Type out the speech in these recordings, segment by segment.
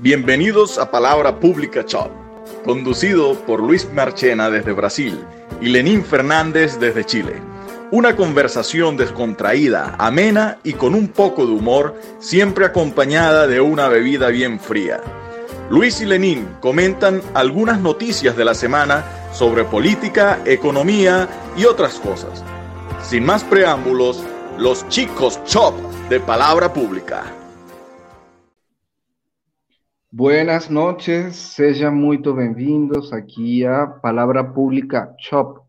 Bienvenidos a Palabra Pública Shop, conducido por Luis Marchena desde Brasil y Lenín Fernández desde Chile. Una conversación descontraída, amena y con un poco de humor, siempre acompañada de una bebida bien fría. Luis y Lenín comentan algunas noticias de la semana sobre política, economía y otras cosas. Sin más preámbulos, los chicos Chop de Palabra Pública. Buenas noches, sean muy bienvenidos aquí a Palabra Pública Shop.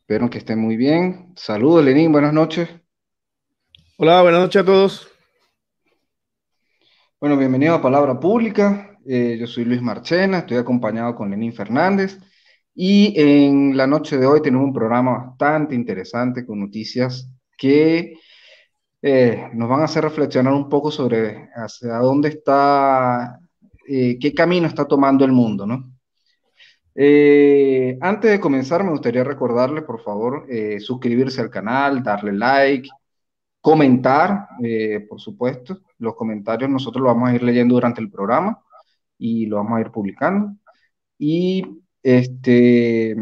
Espero que estén muy bien. Saludos, Lenín, buenas noches. Hola, buenas noches a todos. Bueno, bienvenido a Palabra Pública. Eh, yo soy Luis Marchena, estoy acompañado con Lenín Fernández. Y en la noche de hoy tenemos un programa bastante interesante con noticias que eh, nos van a hacer reflexionar un poco sobre hacia dónde está, eh, qué camino está tomando el mundo, ¿no? Eh, antes de comenzar, me gustaría recordarle, por favor, suscribirse al canal, darle like, comentar, por supuesto. Los comentarios nosotros los vamos a ir leyendo durante el programa y lo vamos a ir publicando. Y este,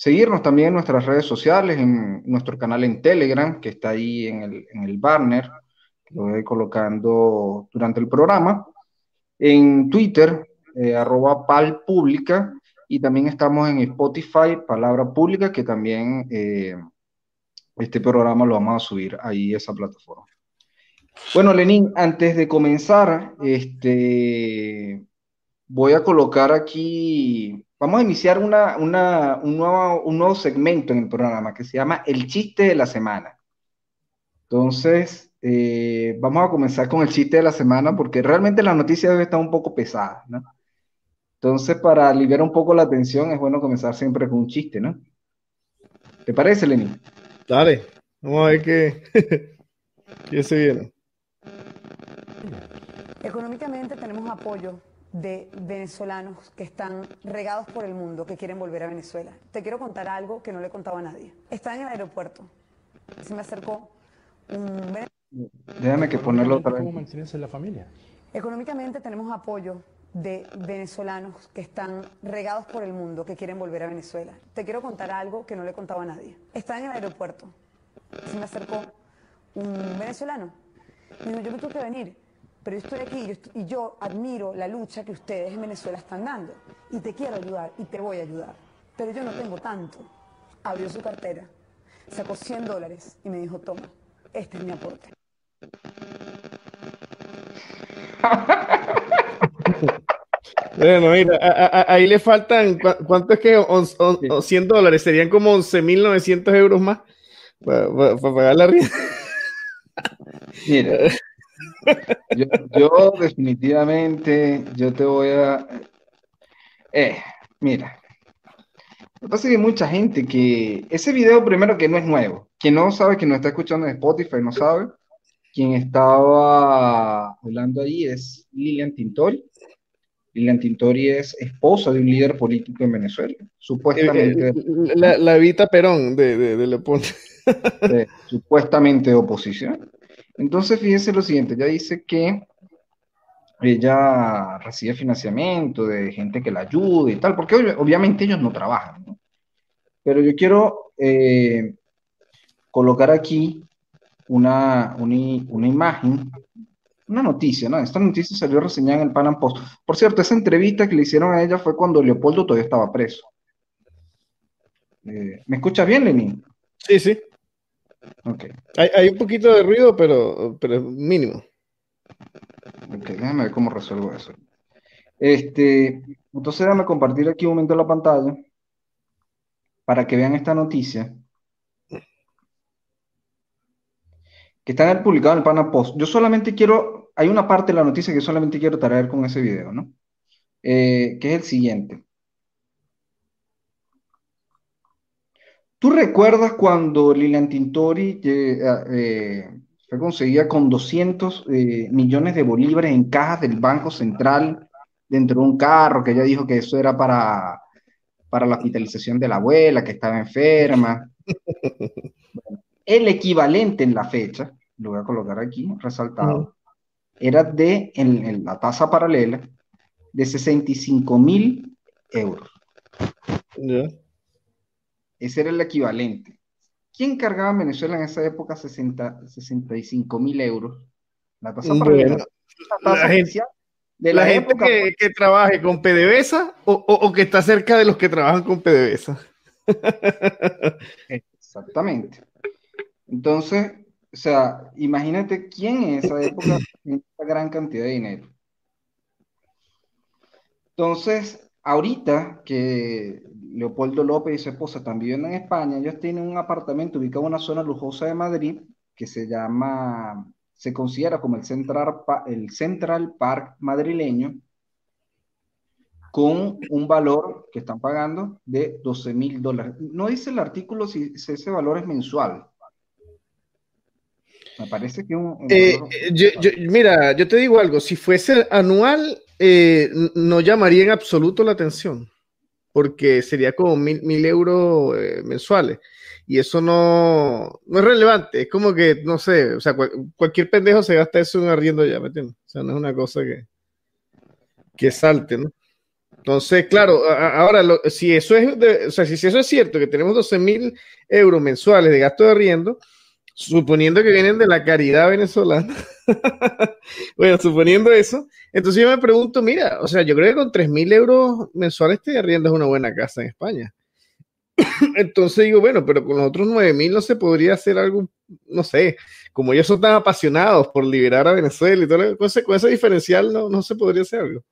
Seguirnos también en nuestras redes sociales, en nuestro canal en Telegram, que está ahí en el, en el banner, que lo voy colocando durante el programa. En Twitter, eh, arroba palpública, y también estamos en Spotify, Palabra Pública, que también eh, este programa lo vamos a subir ahí a esa plataforma. Bueno, Lenín, antes de comenzar, este, voy a colocar aquí Vamos a iniciar una, un, nuevo, un nuevo segmento en el programa que se llama El chiste de la semana. Entonces, eh, vamos a comenzar con el chiste de la semana porque realmente la noticia debe estar un poco pesada, ¿no? Entonces, para aliviar un poco la tensión, es bueno comenzar siempre con un chiste, ¿no? ¿Te parece, Lenín? Dale, vamos a ver qué, qué se viene. Económicamente tenemos apoyo de venezolanos que están regados por el mundo, que quieren volver a Venezuela. Te quiero contar algo que no le he contado a nadie. Estaba en el aeropuerto. Se me acercó un Déjame que ponerlo otra vez. ¿Cómo en la familia? Económicamente tenemos apoyo de venezolanos que están regados por el mundo, que quieren volver a Venezuela. Te quiero contar algo que no le he contado a nadie. Estaba en el aeropuerto. Se me acercó un venezolano. Dijo, yo me tuve que venir pero yo estoy aquí y yo admiro la lucha que ustedes en Venezuela están dando y te quiero ayudar y te voy a ayudar, pero yo no tengo tanto. Abrió su cartera, sacó 100 dólares y me dijo, toma, este es mi aporte. Bueno, mira, ahí le faltan, ¿cuánto es que? 100 dólares, serían como 11.900 euros más para, pagar la renta. Mira, yo, definitivamente, yo te voy a... Eh, mira, lo que pasa es que hay mucha gente que... Ese video primero que no es nuevo, que no sabe, que no está escuchando en Spotify, no sabe. Quien estaba hablando ahí es Lilian Tintori. Lilian Tintori es esposa de un líder político en Venezuela, supuestamente. Eh, eh, la, la Evita Perón de, de, de, supuestamente de oposición. Entonces, fíjense lo siguiente, ella dice que ella recibe financiamiento de gente que la ayude y tal, porque obviamente ellos no trabajan, ¿no? Pero yo quiero eh, colocar aquí una, una, imagen, una noticia, ¿no? Esta noticia salió reseñada en el Panam Post. Por cierto, esa entrevista que le hicieron a ella fue cuando Leopoldo todavía estaba preso. Eh, ¿Me escuchas bien, Lenín? Sí, sí. Okay. Hay, un poquito de ruido, pero, pero mínimo. Ok, déjame ver cómo resuelvo eso. Este, entonces déjame compartir aquí un momento la pantalla para que vean esta noticia que está en el publicado en el Pana Post. Yo solamente quiero, hay una parte de la noticia que solamente quiero traer con ese video, ¿no? Eh, que es el siguiente. ¿Tú recuerdas cuando Lilian Tintori eh, eh, fue conseguida con 200 eh, millones de bolívares en cajas del Banco Central dentro de un carro, que ella dijo que eso era para, para la hospitalización de la abuela, que estaba enferma? el equivalente en la fecha, lo voy a colocar aquí, resaltado, era de, en, la tasa paralela, de 65 mil euros. Ese era el equivalente. ¿Quién cargaba en Venezuela en esa época 60, 65 mil euros? La tasa paralela. la gente, de la, época que, que, trabaje con PDVSA o, o, que está cerca de los que trabajan con PDVSA. Exactamente. Entonces, o sea, imagínate quién en esa época tiene esa gran cantidad de dinero. Entonces, ahorita que Leopoldo López y su esposa están viviendo en España, ellos tienen un apartamento ubicado en una zona lujosa de Madrid que se llama se considera como el Central, el Central Park madrileño, con un valor que están pagando de 12 mil dólares. No dice el artículo si, ese valor es mensual. Me parece que un... Eh, mira, yo te digo algo, si fuese anual, eh, no llamaría en absoluto la atención, porque sería como mil, mil euros eh, mensuales y eso no, no es relevante. Es como que, no sé, o sea, cualquier pendejo se gasta eso en arriendo ya, ¿me entiendes? O sea, no es una cosa que, que salte, ¿no? Entonces, claro, ahora, si eso es, o sea, si, eso es cierto, que tenemos 12 mil euros mensuales de gasto de arriendo, suponiendo que vienen de la caridad venezolana, bueno, suponiendo eso, entonces yo me pregunto, mira, o sea, yo creo que con 3 mil euros mensuales te arriendas una buena casa en España. Entonces digo, bueno, pero con los otros 9000 no se podría hacer algo, no sé, como ellos son tan apasionados por liberar a Venezuela y todo, con ese, con ese diferencial no, no se podría hacer algo.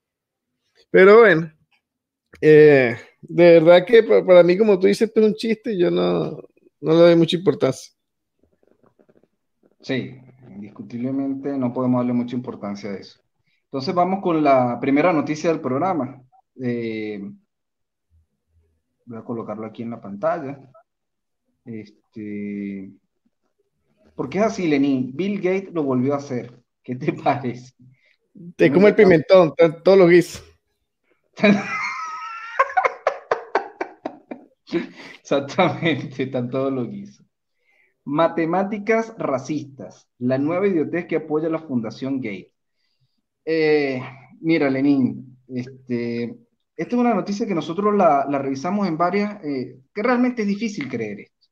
Pero bueno, eh, de verdad que para, mí, como tú dices, esto es un chiste, yo no, no le doy mucha importancia. Sí, indiscutiblemente no podemos darle mucha importancia a eso. Entonces vamos con la primera noticia del programa. Eh, Voy a colocarlo aquí en la pantalla. Este, ¿Por qué es así, Lenin? Bill Gates lo volvió a hacer. ¿Qué te parece? Te come el pimentón, todos los guisos. Exactamente, están todos los guisos. Matemáticas racistas, la nueva idiotez que apoya la Fundación Gates. Eh, mira, Lenin, este, esta es una noticia que nosotros la, revisamos en varias, eh, que realmente es difícil creer esto.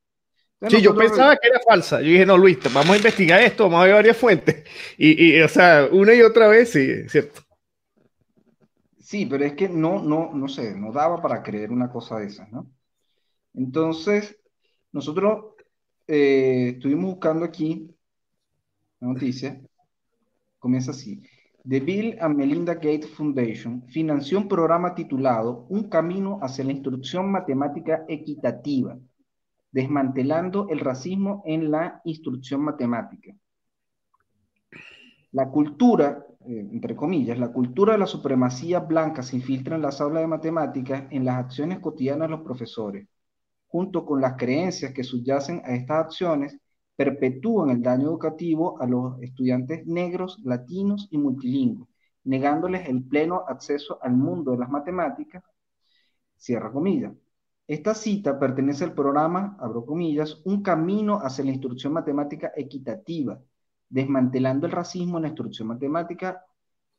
sí, yo pensaba que era falsa. Yo dije, no, Luis, vamos a investigar esto, vamos a ver varias fuentes. Y, o sea, una y otra vez, sí, cierto. Sí, pero es que no, no, no sé, no daba para creer una cosa de esas, ¿no? Entonces, nosotros eh, estuvimos buscando aquí la noticia. Comienza así. The Bill and Melinda Gates Foundation financió un programa titulado Un camino hacia la instrucción matemática equitativa, desmantelando el racismo en la instrucción matemática. La cultura, eh, entre comillas, la cultura de la supremacía blanca se infiltra en las aulas de matemáticas en las acciones cotidianas de los profesores, junto con las creencias que subyacen a estas acciones perpetúan el daño educativo a los estudiantes negros, latinos y multilingües, negándoles el pleno acceso al mundo de las matemáticas, cierra comillas. Esta cita pertenece al programa, abro comillas, Un camino hacia la instrucción matemática equitativa, desmantelando el racismo en la instrucción matemática,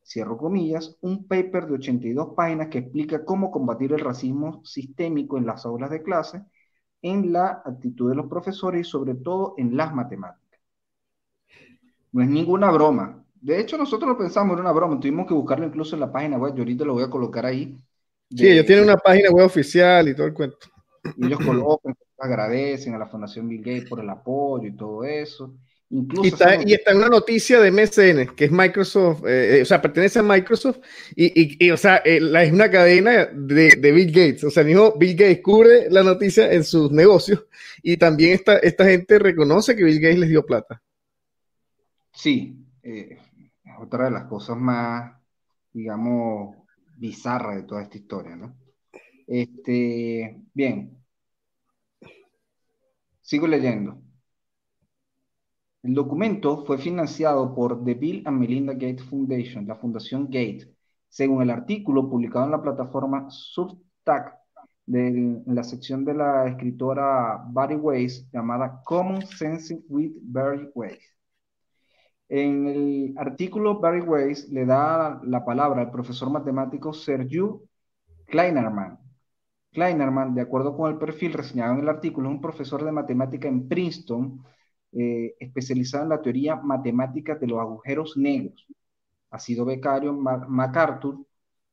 cierro comillas, un paper de 82 páginas que explica cómo combatir el racismo sistémico en las aulas de clase en la actitud de los profesores y sobre todo en las matemáticas. No es ninguna broma. De hecho, nosotros lo pensamos, era una broma. Tuvimos que buscarlo incluso en la página web. Yo ahorita lo voy a colocar ahí. sí, ellos tienen una página web oficial y todo el cuento. Y ellos colocan, agradecen a la Fundación Bill Gates por el apoyo y todo eso y, está, en una noticia de MSN, que es Microsoft, eh, eh, o sea, pertenece a Microsoft, y, o sea, eh, es una cadena de, Bill Gates. O sea, mismo Bill Gates cubre la noticia en sus negocios, y también esta, esta gente reconoce que Bill Gates les dio plata. Sí, otra de las cosas más, digamos, bizarras de toda esta historia, ¿no? Este, bien. Sigo leyendo. El documento fue financiado por The Bill and Melinda Gates Foundation, la Fundación Gates, según el artículo publicado en la plataforma Substack en la sección de la escritora Barry Weiss llamada Common Sense with Barry Weiss. En el artículo Barry Weiss le da la palabra al profesor matemático Sergio Kleinerman. Kleinerman, de acuerdo con el perfil reseñado en el artículo, es un profesor de matemática en Princeton, eh, especializado en la teoría matemática de los agujeros negros. Ha sido becario MacArthur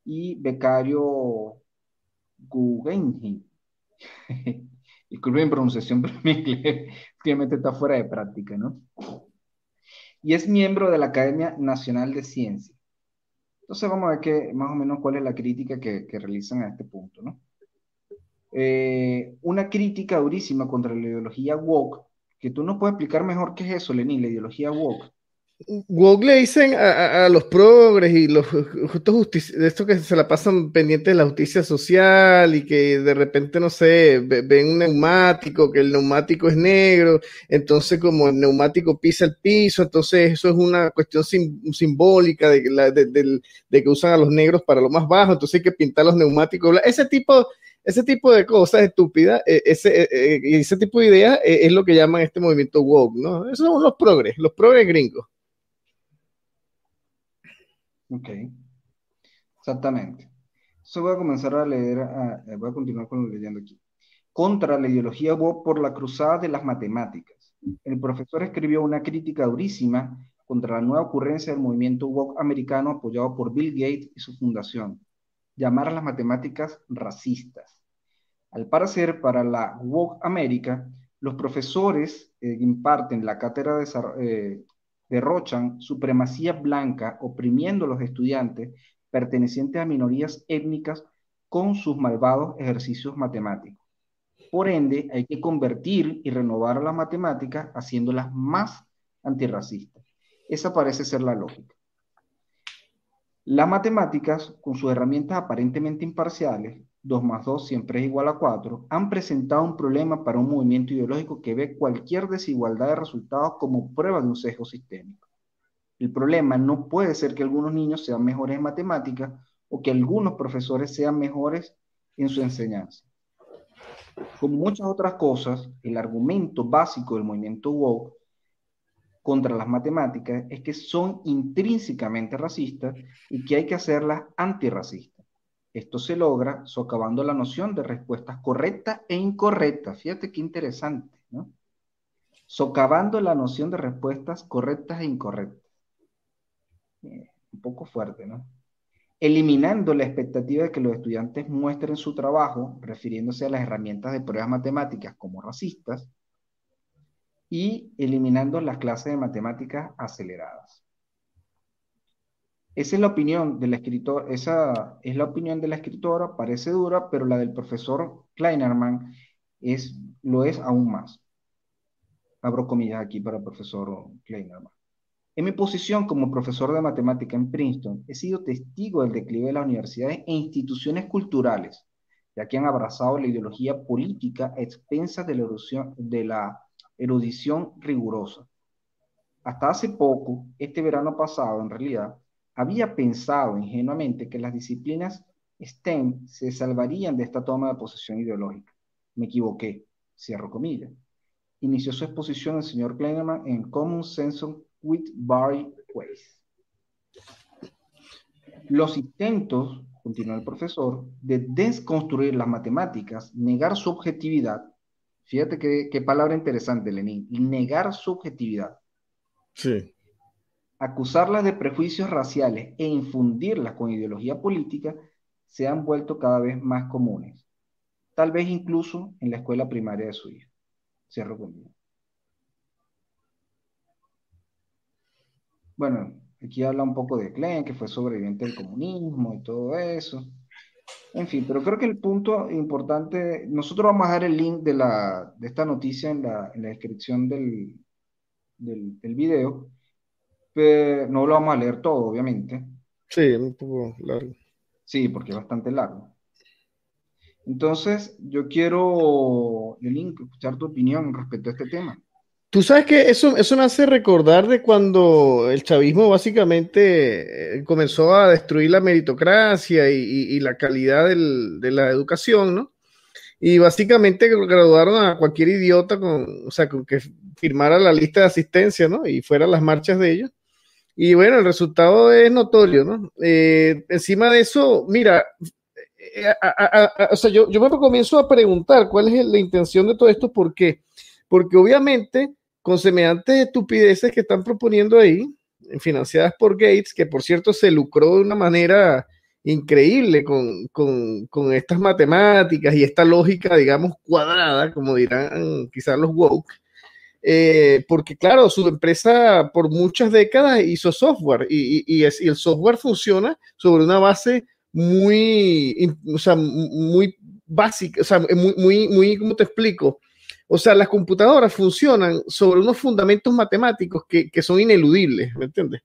y becario Guggenheim. Disculpen pronunciación, pero mi inglés obviamente está fuera de práctica, ¿no? Y es miembro de la Academia Nacional de Ciencias. Entonces vamos a ver que, más o menos cuál es la crítica que, realizan a este punto, ¿no? Eh, una crítica durísima contra la ideología woke, que tú no puedes explicar mejor qué es eso, Lenín, la ideología woke. Woke le dicen a, los progres y los justos de esto que se la pasan pendientes de la justicia social y que de repente, no sé, ven un neumático, que el neumático es negro, entonces como el neumático pisa el piso, entonces eso es una cuestión simbólica de, de, que usan a los negros para lo más bajo, entonces hay que pintar los neumáticos. Ese tipo, ese tipo de cosas estúpidas, eh, ese, eh, eh, ese tipo de ideas es lo que llaman este movimiento woke, ¿no? Esos son los progres, los progres gringos. Ok, exactamente. Eso voy a comenzar a leer, eh, voy a continuar con leyendo aquí. Contra la ideología woke por la cruzada de las matemáticas. El profesor escribió una crítica durísima contra la nueva ocurrencia del movimiento woke americano apoyado por Bill Gates y su fundación, llamar a las matemáticas racistas. Al parecer, para la woke América, los profesores eh, imparten la cátedra de, eh, derrochan supremacía blanca oprimiendo a los estudiantes pertenecientes a minorías étnicas con sus malvados ejercicios matemáticos. Por ende, hay que convertir y renovar las matemáticas haciéndolas más antirracistas. Esa parece ser la lógica. Las matemáticas, con sus herramientas aparentemente imparciales, 2 más 2 siempre es igual a 4, han presentado un problema para un movimiento ideológico que ve cualquier desigualdad de resultados como prueba de un sesgo sistémico. El problema no puede ser que algunos niños sean mejores en matemáticas o que algunos profesores sean mejores en su enseñanza. Como muchas otras cosas, el argumento básico del movimiento woke contra las matemáticas es que son intrínsecamente racistas y que hay que hacerlas antirracistas. Esto se logra socavando la noción de respuestas correctas e incorrectas. Fíjate qué interesante, ¿no? Socavando la noción de respuestas correctas e incorrectas. Eh, un poco fuerte, ¿no? Eliminando la expectativa de que los estudiantes muestren su trabajo, refiriéndose a las herramientas de pruebas matemáticas como racistas, y eliminando las clases de matemáticas aceleradas. Esa es la opinión del escritor, esa es la opinión de la escritora, parece dura, pero la del profesor Kleinerman es, lo es aún más. Abro comillas aquí para el profesor Kleinerman. En mi posición como profesor de matemática en Princeton, he sido testigo del declive de las universidades e instituciones culturales, ya que han abrazado la ideología política a expensas de la de la erudición rigurosa. Hasta hace poco, este verano pasado en realidad, había pensado ingenuamente que las disciplinas STEM se salvarían de esta toma de posesión ideológica. Me equivoqué, cierro comillas. Inició su exposición el señor Kleinerman en Common Sense with Barry Weiss. Los intentos, continúa el profesor, de desconstruir las matemáticas, negar su objetividad, fíjate qué palabra interesante, Lenin, negar su objetividad. Sí acusarlas de prejuicios raciales e infundirlas con ideología política se han vuelto cada vez más comunes, tal vez incluso en la escuela primaria de su hija. Cierro conmigo. Bueno, aquí habla un poco de Klein, que fue sobreviviente del comunismo y todo eso. En fin, pero creo que el punto importante, nosotros vamos a dar el link de, la, de esta noticia en la, descripción del, del, del video no lo vamos a leer todo, obviamente. Sí, un poco largo. Sí, porque es bastante largo. Entonces, yo quiero, Lenín, escuchar tu opinión respecto a este tema. Tú sabes que eso, eso me hace recordar de cuando el chavismo básicamente eh, comenzó a destruir la meritocracia y, la calidad de la educación, ¿no? Y básicamente graduaron a cualquier idiota con, o sea, con que firmara la lista de asistencia, ¿no? Y fueran las marchas de ellos Y bueno, el resultado es notorio, ¿no? Eh, encima de eso, mira, eh, o sea, yo, yo me comienzo a preguntar cuál es la intención de todo esto, ¿por qué? Porque obviamente, con semejantes estupideces que están proponiendo ahí, financiadas por Gates, que por cierto se lucró de una manera increíble con, con, con estas matemáticas y esta lógica, digamos, cuadrada, como dirán quizás los woke, eh, porque claro, su empresa por muchas décadas hizo software y, y, el software funciona sobre una base muy, o sea, muy básica, o sea, muy, muy, muy, ¿cómo te explico? O sea, las computadoras funcionan sobre unos fundamentos matemáticos que, que son ineludibles, ¿me entiendes?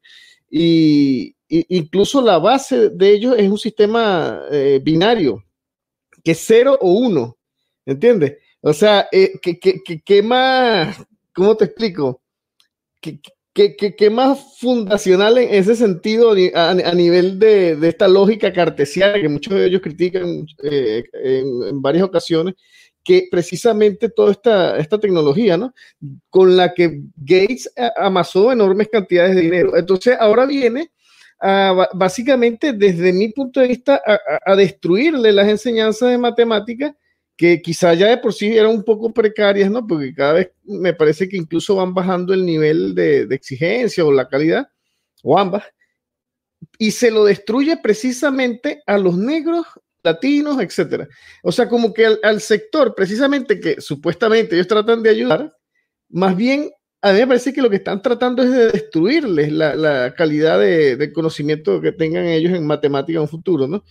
Y, incluso la base de ellos es un sistema eh, binario, que es cero o uno, ¿entiendes? O sea, eh, que, que, que, más, ¿cómo te explico? ¿Qué, qué, más fundacional en ese sentido a, nivel de, de, esta lógica cartesiana que muchos de ellos critican eh, en, varias ocasiones, que precisamente toda esta, esta tecnología, ¿no? Con la que Gates amasó enormes cantidades de dinero. Entonces, ahora viene básicamente, desde mi punto de vista, a, a destruirle las enseñanzas de matemáticas que quizá ya de por sí eran un poco precarias, ¿no? Porque cada vez me parece que incluso van bajando el nivel de, exigencia o la calidad, o ambas, y se lo destruye precisamente a los negros, latinos, etcétera. O sea, como que al, sector, precisamente que supuestamente ellos tratan de ayudar, más bien a mí me parece que lo que están tratando es de destruirles la, calidad de, de, conocimiento que tengan ellos en matemática en un futuro, ¿no?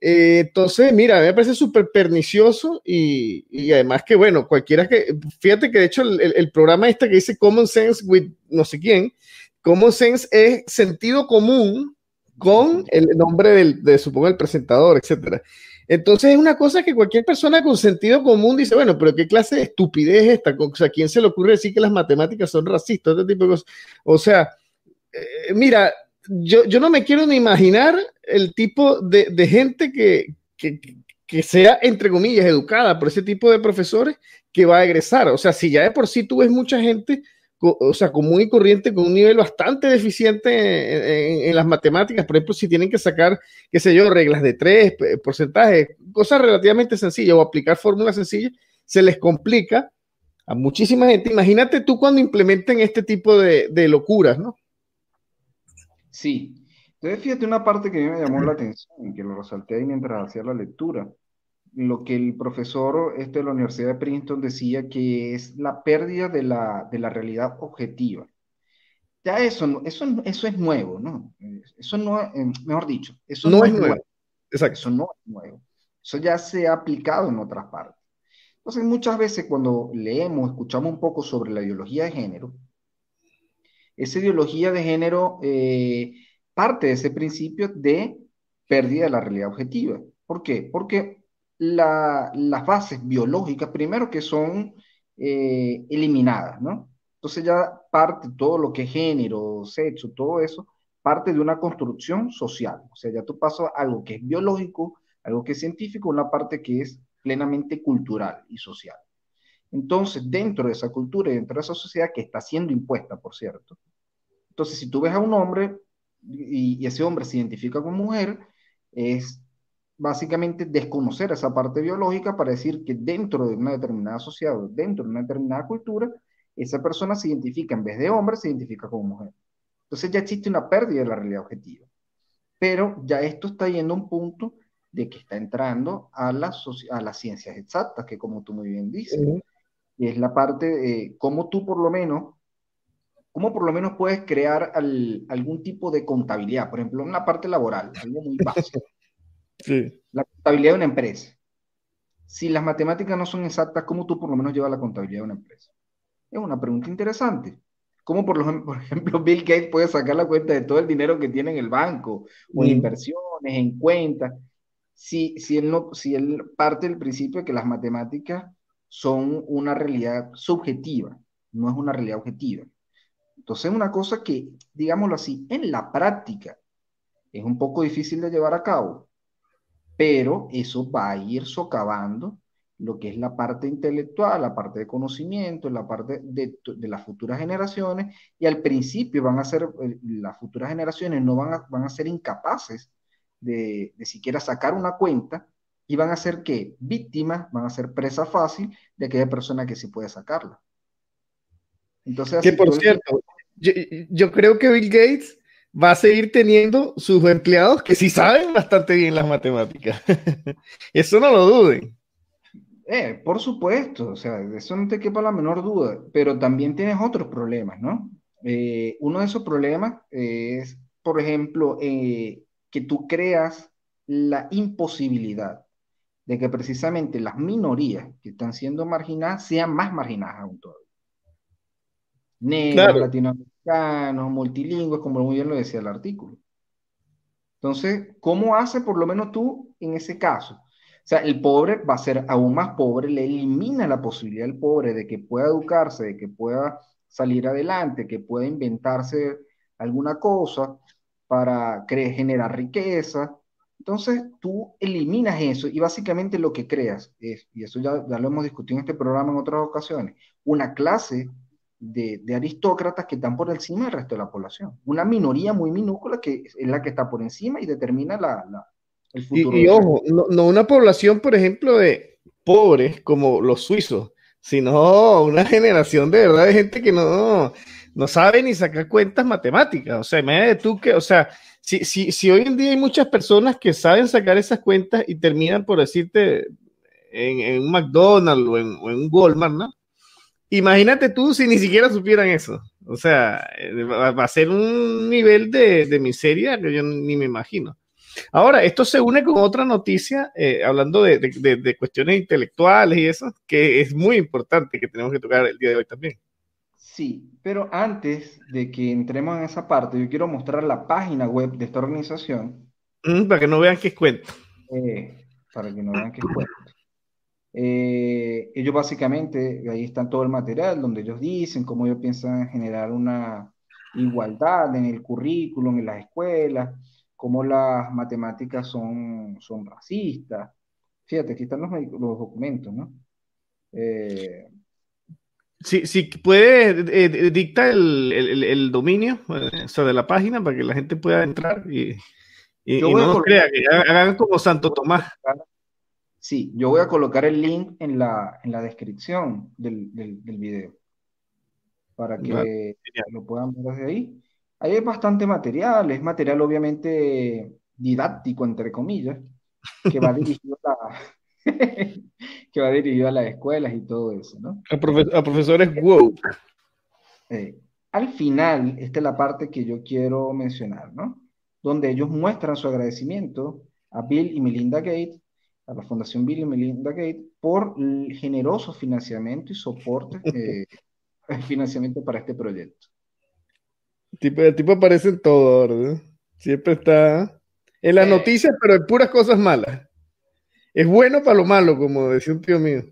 Eh, entonces, mira, me parece súper pernicioso y, y, además que, bueno, cualquiera que, fíjate que de hecho el, el, programa este que dice Common Sense with no sé quién, Common Sense es sentido común con el nombre del, de, supongo, el presentador, etcétera. Entonces es una cosa que cualquier persona con sentido común dice, bueno, pero qué clase de estupidez es esta, o sea, ¿quién se le ocurre decir que las matemáticas son racistas? Este tipo de cosas. O sea, eh, mira, yo, yo, no me quiero ni imaginar el tipo de, de gente que, que, que, sea, entre comillas, educada por ese tipo de profesores que va a egresar. O sea, si ya de por sí tú ves mucha gente, o sea, común y corriente, con un nivel bastante deficiente en, las matemáticas, por ejemplo, si tienen que sacar, qué sé yo, reglas de tres, porcentajes, cosas relativamente sencillas o aplicar fórmulas sencillas, se les complica a muchísima gente. Imagínate tú cuando implementen este tipo de, de locuras, ¿no? Sí. Entonces, fíjate una parte que a mí me llamó la atención que lo resalté ahí mientras hacía la lectura. Lo que el profesor este de la Universidad de Princeton decía que es la pérdida de la, de la realidad objetiva. Ya eso, eso, eso es nuevo, ¿no? Eso no, eh, mejor dicho, eso no, es nuevo. Exacto. Eso no es nuevo. Eso ya se ha aplicado en otras partes. Entonces, muchas veces cuando leemos, escuchamos un poco sobre la ideología de género, esa ideología de género eh, parte de ese principio de pérdida de la realidad objetiva. ¿Por qué? Porque las bases biológicas, primero que son eh, eliminadas, ¿no? Entonces ya parte todo lo que es género, sexo, todo eso, parte de una construcción social. O sea, ya tú pasas algo que es biológico, algo que es científico, una parte que es plenamente cultural y social. Entonces, dentro de esa cultura y dentro de esa sociedad que está siendo impuesta, por cierto, entonces, si tú ves a un hombre y, ese hombre se identifica como mujer, es básicamente desconocer esa parte biológica para decir que dentro de una determinada sociedad, dentro de una determinada cultura, esa persona se identifica, en vez de hombre, se identifica como mujer. Entonces ya existe una pérdida de la realidad objetiva. Pero ya esto está yendo a un punto de que está entrando a, a las ciencias exactas, que como tú muy bien dices, es la parte de cómo tú por lo menos ¿cómo por lo menos puedes crear algún tipo de contabilidad? Por ejemplo, una parte laboral, algo muy básico. Sí. La contabilidad de una empresa. Si las matemáticas no son exactas, ¿cómo tú por lo menos llevas la contabilidad de una empresa? Es una pregunta interesante. ¿Cómo, por, lo, por ejemplo, Bill Gates puede sacar la cuenta de todo el dinero que tiene en el banco, o en inversiones, en cuentas, si, si, él no, si él parte del principio de que las matemáticas son una realidad subjetiva, no es una realidad objetiva? Entonces, una cosa que, digámoslo así, en la práctica es un poco difícil de llevar a cabo, pero eso va a ir socavando lo que es la parte intelectual, la parte de conocimiento, la parte de, las futuras generaciones, y al principio van a ser, eh, las futuras generaciones no van a, van a ser incapaces de, de siquiera sacar una cuenta y van a ser que víctimas, van a ser presa fácil de aquella persona que sí puede sacarla. Entonces, que por cierto, yo, yo creo que Bill Gates va a seguir teniendo sus empleados que sí saben bastante bien las matemáticas. Eso no lo duden. Eh, por supuesto, o sea, de eso no te quepa la menor duda, pero también tienes otros problemas, ¿no? Eh, uno de esos problemas es, por ejemplo, eh, que tú creas la imposibilidad de que precisamente las minorías que están siendo marginadas sean más marginadas aún todavía. Negros, latinoamericanos, multilingües, como muy bien lo decía el artículo. Entonces, ¿cómo hace por lo menos tú en ese caso? O sea, el pobre va a ser aún más pobre, le elimina la posibilidad al pobre de que pueda educarse, de que pueda salir adelante, que pueda inventarse alguna cosa para generar riqueza. Entonces, tú eliminas eso y básicamente lo que creas es, y eso ya, ya lo hemos discutido en este programa en otras ocasiones, una clase de, aristócratas que están por encima del resto de la población. Una minoría muy minúscula que es la que está por encima y determina la, y, ojo, no, una población, por ejemplo, de pobres como los suizos, sino una generación de verdad de gente que no, no sabe ni sacar cuentas matemáticas. O sea, de tú que, o sea, si, si, si hoy en día hay muchas personas que saben sacar esas cuentas y terminan por decirte en, un McDonald's o en, un Walmart, ¿no? Imagínate tú si ni siquiera supieran eso. O sea, eh, va, a ser un nivel de, de miseria que yo ni me imagino. Ahora, esto se une con otra noticia, eh, hablando de, cuestiones intelectuales y eso, que es muy importante que tenemos que tocar el día de hoy también. Sí, pero antes de que entremos en esa parte, yo quiero mostrar la página web de esta organización. Mm, para que no vean qué es cuento. Eh, para que no vean qué es cuento. Eh, ellos básicamente, ahí están todo el material donde ellos dicen cómo ellos piensan generar una igualdad en el currículum, en las escuelas, cómo las matemáticas son, son racistas. Fíjate, aquí están los, los documentos, ¿no? Eh, si, sí, puede, eh, dicta el, el, dominio eh, de la página para que la gente pueda entrar y, y, no nos crea que hagan como Santo Tomás. Sí, yo voy a colocar el link en la, en la descripción del, del, video para que lo puedan ver desde ahí. Ahí hay bastante material, es material obviamente didáctico, entre comillas, que va dirigido a, que va dirigido a las escuelas y todo eso, ¿no? A, profesores woke. Eh, al final, esta es la parte que yo quiero mencionar, ¿no? Donde ellos muestran su agradecimiento a Bill y Melinda Gates, a la Fundación Bill y Melinda Gates, por el generoso financiamiento y soporte, eh, financiamiento para este proyecto. Tipo, el tipo aparece en todo, ¿verdad? Siempre está en las noticias, pero en puras cosas malas. Es bueno para lo malo, como decía un tío mío.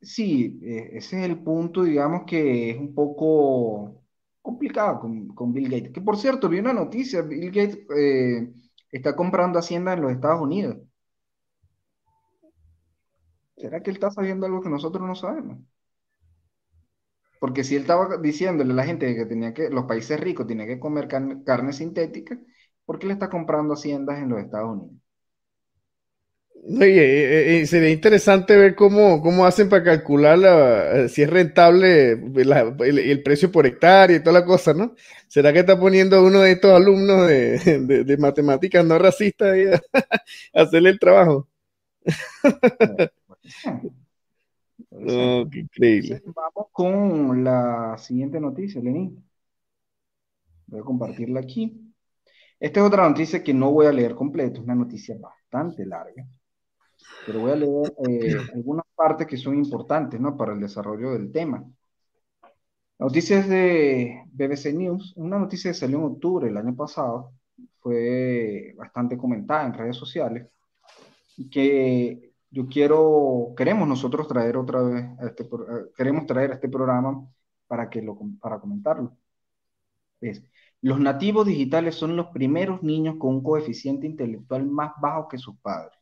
Sí, e, ese es el punto, digamos que es un poco complicado con, Bill Gates. Que por cierto, vi una noticia, Bill Gates eh, está comprando hacienda en los Estados Unidos. ¿Será que él está sabiendo algo que nosotros no sabemos? Porque si él estaba diciéndole a la gente que tenía que, los países ricos tenían que comer carne, sintética, ¿por qué le está comprando haciendas en los Estados Unidos? Oye, eh, eh, sería interesante ver cómo, cómo hacen para calcular eh, si es rentable el, precio por hectárea y toda la cosa, ¿no? ¿Será que está poniendo uno de estos alumnos de, matemáticas no racistas a, hacerle el trabajo? Qué increíble. Vamos con la siguiente noticia, Lenín. Voy a compartirla aquí. Esta es otra noticia que no voy a leer completo, es una noticia bastante larga, pero voy a leer eh, algunas partes que son importantes ¿no? para el desarrollo del tema. La noticia es de BBC News, una noticia que salió en octubre del año pasado, fue bastante comentada en redes sociales, que yo quiero, queremos nosotros traer otra vez, este, queremos traer este programa para, que lo, para comentarlo. Los nativos digitales son los primeros niños con un coeficiente intelectual más bajo que sus padres.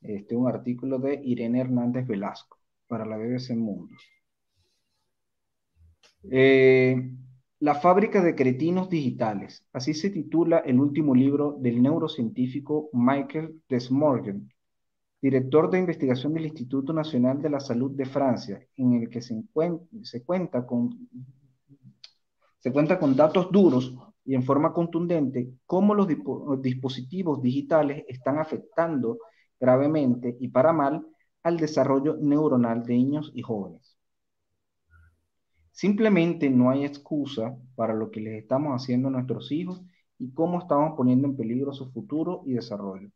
Este es un artículo de Irene Hernández Velasco para la BBC Mundo. Eh, la fábrica de cretinos digitales. Así se titula el último libro del neurocientífico Michael Desmorgen, director de investigación del Instituto Nacional de la Salud de Francia, en el que se, cuenta con datos duros y en forma contundente cómo los dispositivos digitales están afectando gravemente y para mal al desarrollo neuronal de niños y jóvenes. Simplemente no hay excusa para lo que les estamos haciendo a nuestros hijos y cómo estamos poniendo en peligro su futuro y desarrollo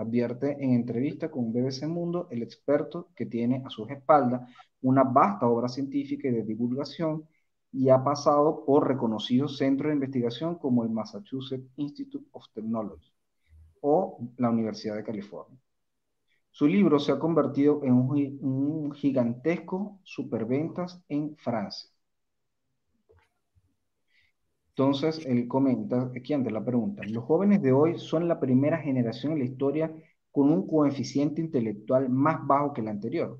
advierte en entrevista con BBC Mundo el experto que tiene a sus espaldas una vasta obra científica y de divulgación y ha pasado por reconocidos centros de investigación como el Massachusetts Institute of Technology o la Universidad de California. Su libro se ha convertido en un, un gigantesco superventas en Francia. Entonces, él comenta, aquí ante la pregunta, los jóvenes de hoy son la primera generación en la historia con un coeficiente intelectual más bajo que el anterior.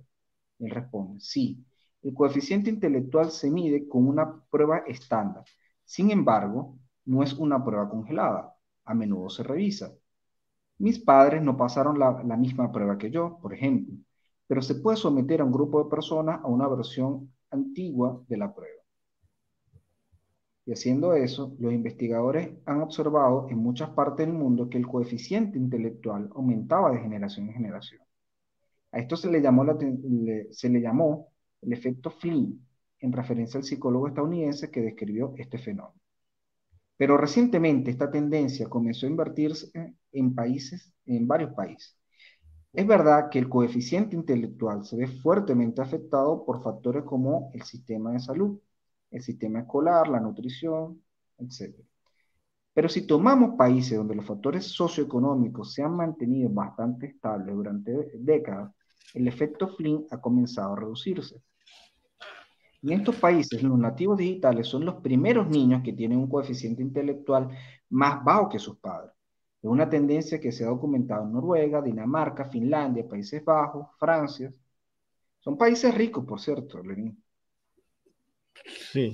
Él responde, sí, el coeficiente intelectual se mide con una prueba estándar. Sin embargo, no es una prueba congelada. A menudo se revisa. Mis padres no pasaron la, la misma prueba que yo, por ejemplo, pero se puede someter a un grupo de personas a una versión antigua de la prueba. Y haciendo eso, los investigadores han observado en muchas partes del mundo que el coeficiente intelectual aumentaba de generación en generación. A esto se le llamó, el efecto Flynn, en referencia al psicólogo estadounidense que describió este fenómeno. Pero recientemente esta tendencia comenzó a invertirse en países, en varios países. Es verdad que el coeficiente intelectual se ve fuertemente afectado por factores como el sistema de salud, el sistema escolar, la nutrición, etc. Pero si tomamos países donde los factores socioeconómicos se han mantenido bastante estables durante décadas, el efecto Flynn ha comenzado a reducirse. En estos países, los nativos digitales son los primeros niños que tienen un coeficiente intelectual más bajo que sus padres. Es una tendencia que se ha documentado en Noruega, Dinamarca, Finlandia, Países Bajos, Francia. Son países ricos, por cierto, Lenín. Sí.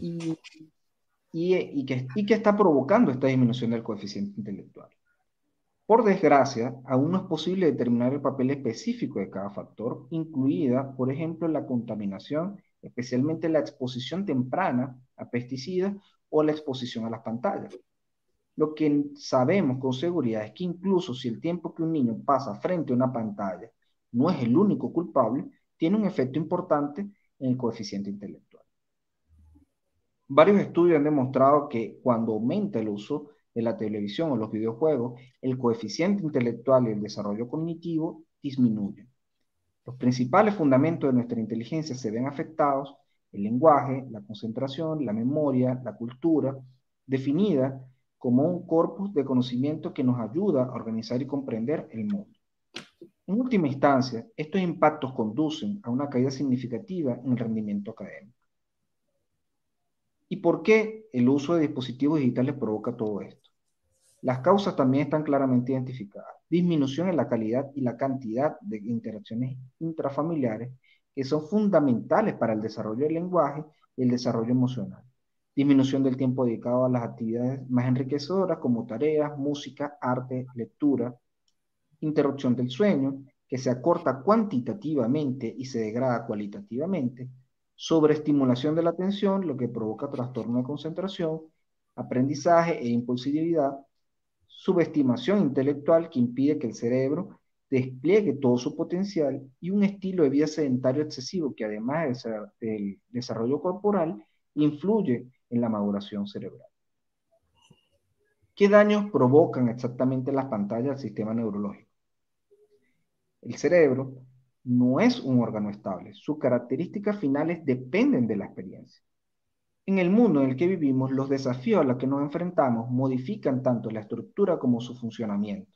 Y, que, y que está provocando esta disminución del coeficiente intelectual. Por desgracia, aún no es posible determinar el papel específico de cada factor, incluida, por ejemplo, la contaminación, especialmente la exposición temprana a pesticidas o la exposición a las pantallas. Lo que sabemos con seguridad es que incluso si el tiempo que un niño pasa frente a una pantalla no es el único culpable, tiene un efecto importante en el coeficiente intelectual. Varios estudios han demostrado que cuando aumenta el uso de la televisión o los videojuegos, el coeficiente intelectual y el desarrollo cognitivo disminuyen. Los principales fundamentos de nuestra inteligencia se ven afectados, el lenguaje, la concentración, la memoria, la cultura, definida como un corpus de conocimiento que nos ayuda a organizar y comprender el mundo. En última instancia, estos impactos conducen a una caída significativa en el rendimiento académico. ¿Y por qué el uso de dispositivos digitales provoca todo esto? Las causas también están claramente identificadas. Disminución en la calidad y la cantidad de interacciones intrafamiliares que son fundamentales para el desarrollo del lenguaje y el desarrollo emocional. Disminución del tiempo dedicado a las actividades más enriquecedoras como tareas, música, arte, lectura. Interrupción del sueño, que se acorta cuantitativamente y se degrada cualitativamente sobreestimulación de la atención, lo que provoca trastorno de concentración, aprendizaje e impulsividad, subestimación intelectual que impide que el cerebro despliegue todo su potencial y un estilo de vida sedentario excesivo que además del desarrollo corporal influye en la maduración cerebral. ¿Qué daños provocan exactamente las pantallas del sistema neurológico? El cerebro no es un órgano estable. Sus características finales dependen de la experiencia. En el mundo en el que vivimos, los desafíos a los que nos enfrentamos modifican tanto la estructura como su funcionamiento.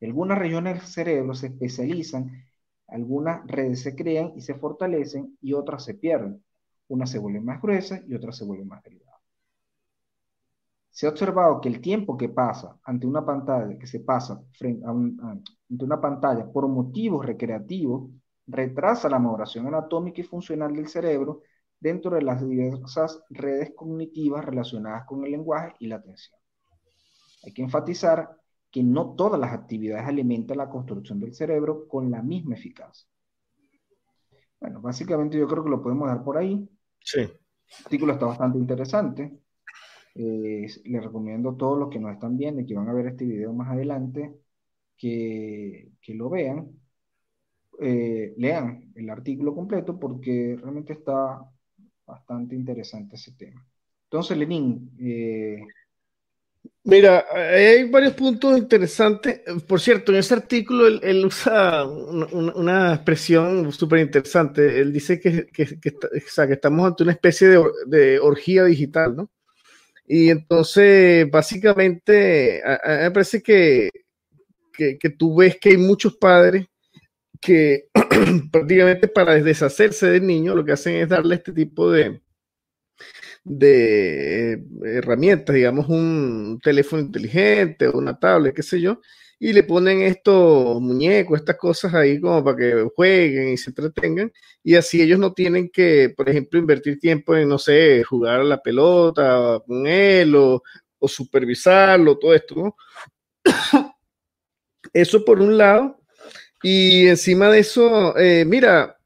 Algunas regiones del cerebro se especializan, algunas redes se crean y se fortalecen y otras se pierden. Unas se vuelven más gruesas y otras se vuelven más delgadas. Se ha observado que el tiempo que pasa ante una pantalla, que se pasa frente a ante una pantalla por motivos recreativos retrasa la maduración anatómica y funcional del cerebro dentro de las diversas redes cognitivas relacionadas con el lenguaje y la atención. Hay que enfatizar que no todas las actividades alimentan la construcción del cerebro con la misma eficacia. Bueno, básicamente yo creo que lo podemos dar por ahí. Sí. El artículo está bastante interesante. Eh, les recomiendo a todos los que nos están viendo y que van a ver este video más adelante que, que lo vean, eh, lean el artículo completo porque realmente está bastante interesante ese tema. Entonces, Lenín, eh, Mira, hay varios puntos interesantes. Por cierto, en ese artículo él, usa una, expresión súper interesante. Él dice que, que, que, estamos ante una especie de, de, orgía digital, ¿no? Y entonces, básicamente, a, mí me parece que, que tú ves que hay muchos padres que prácticamente para deshacerse del niño lo que hacen es darle este tipo de, de eh, herramientas, digamos un teléfono inteligente o una tablet, qué sé yo, y le ponen estos muñecos, estas cosas ahí como para que jueguen y se entretengan, y así ellos no tienen que, por ejemplo, invertir tiempo en, no sé, jugar a la pelota con él o, supervisarlo, todo esto, ¿no? Eso por un lado, y encima de eso, eh, mira,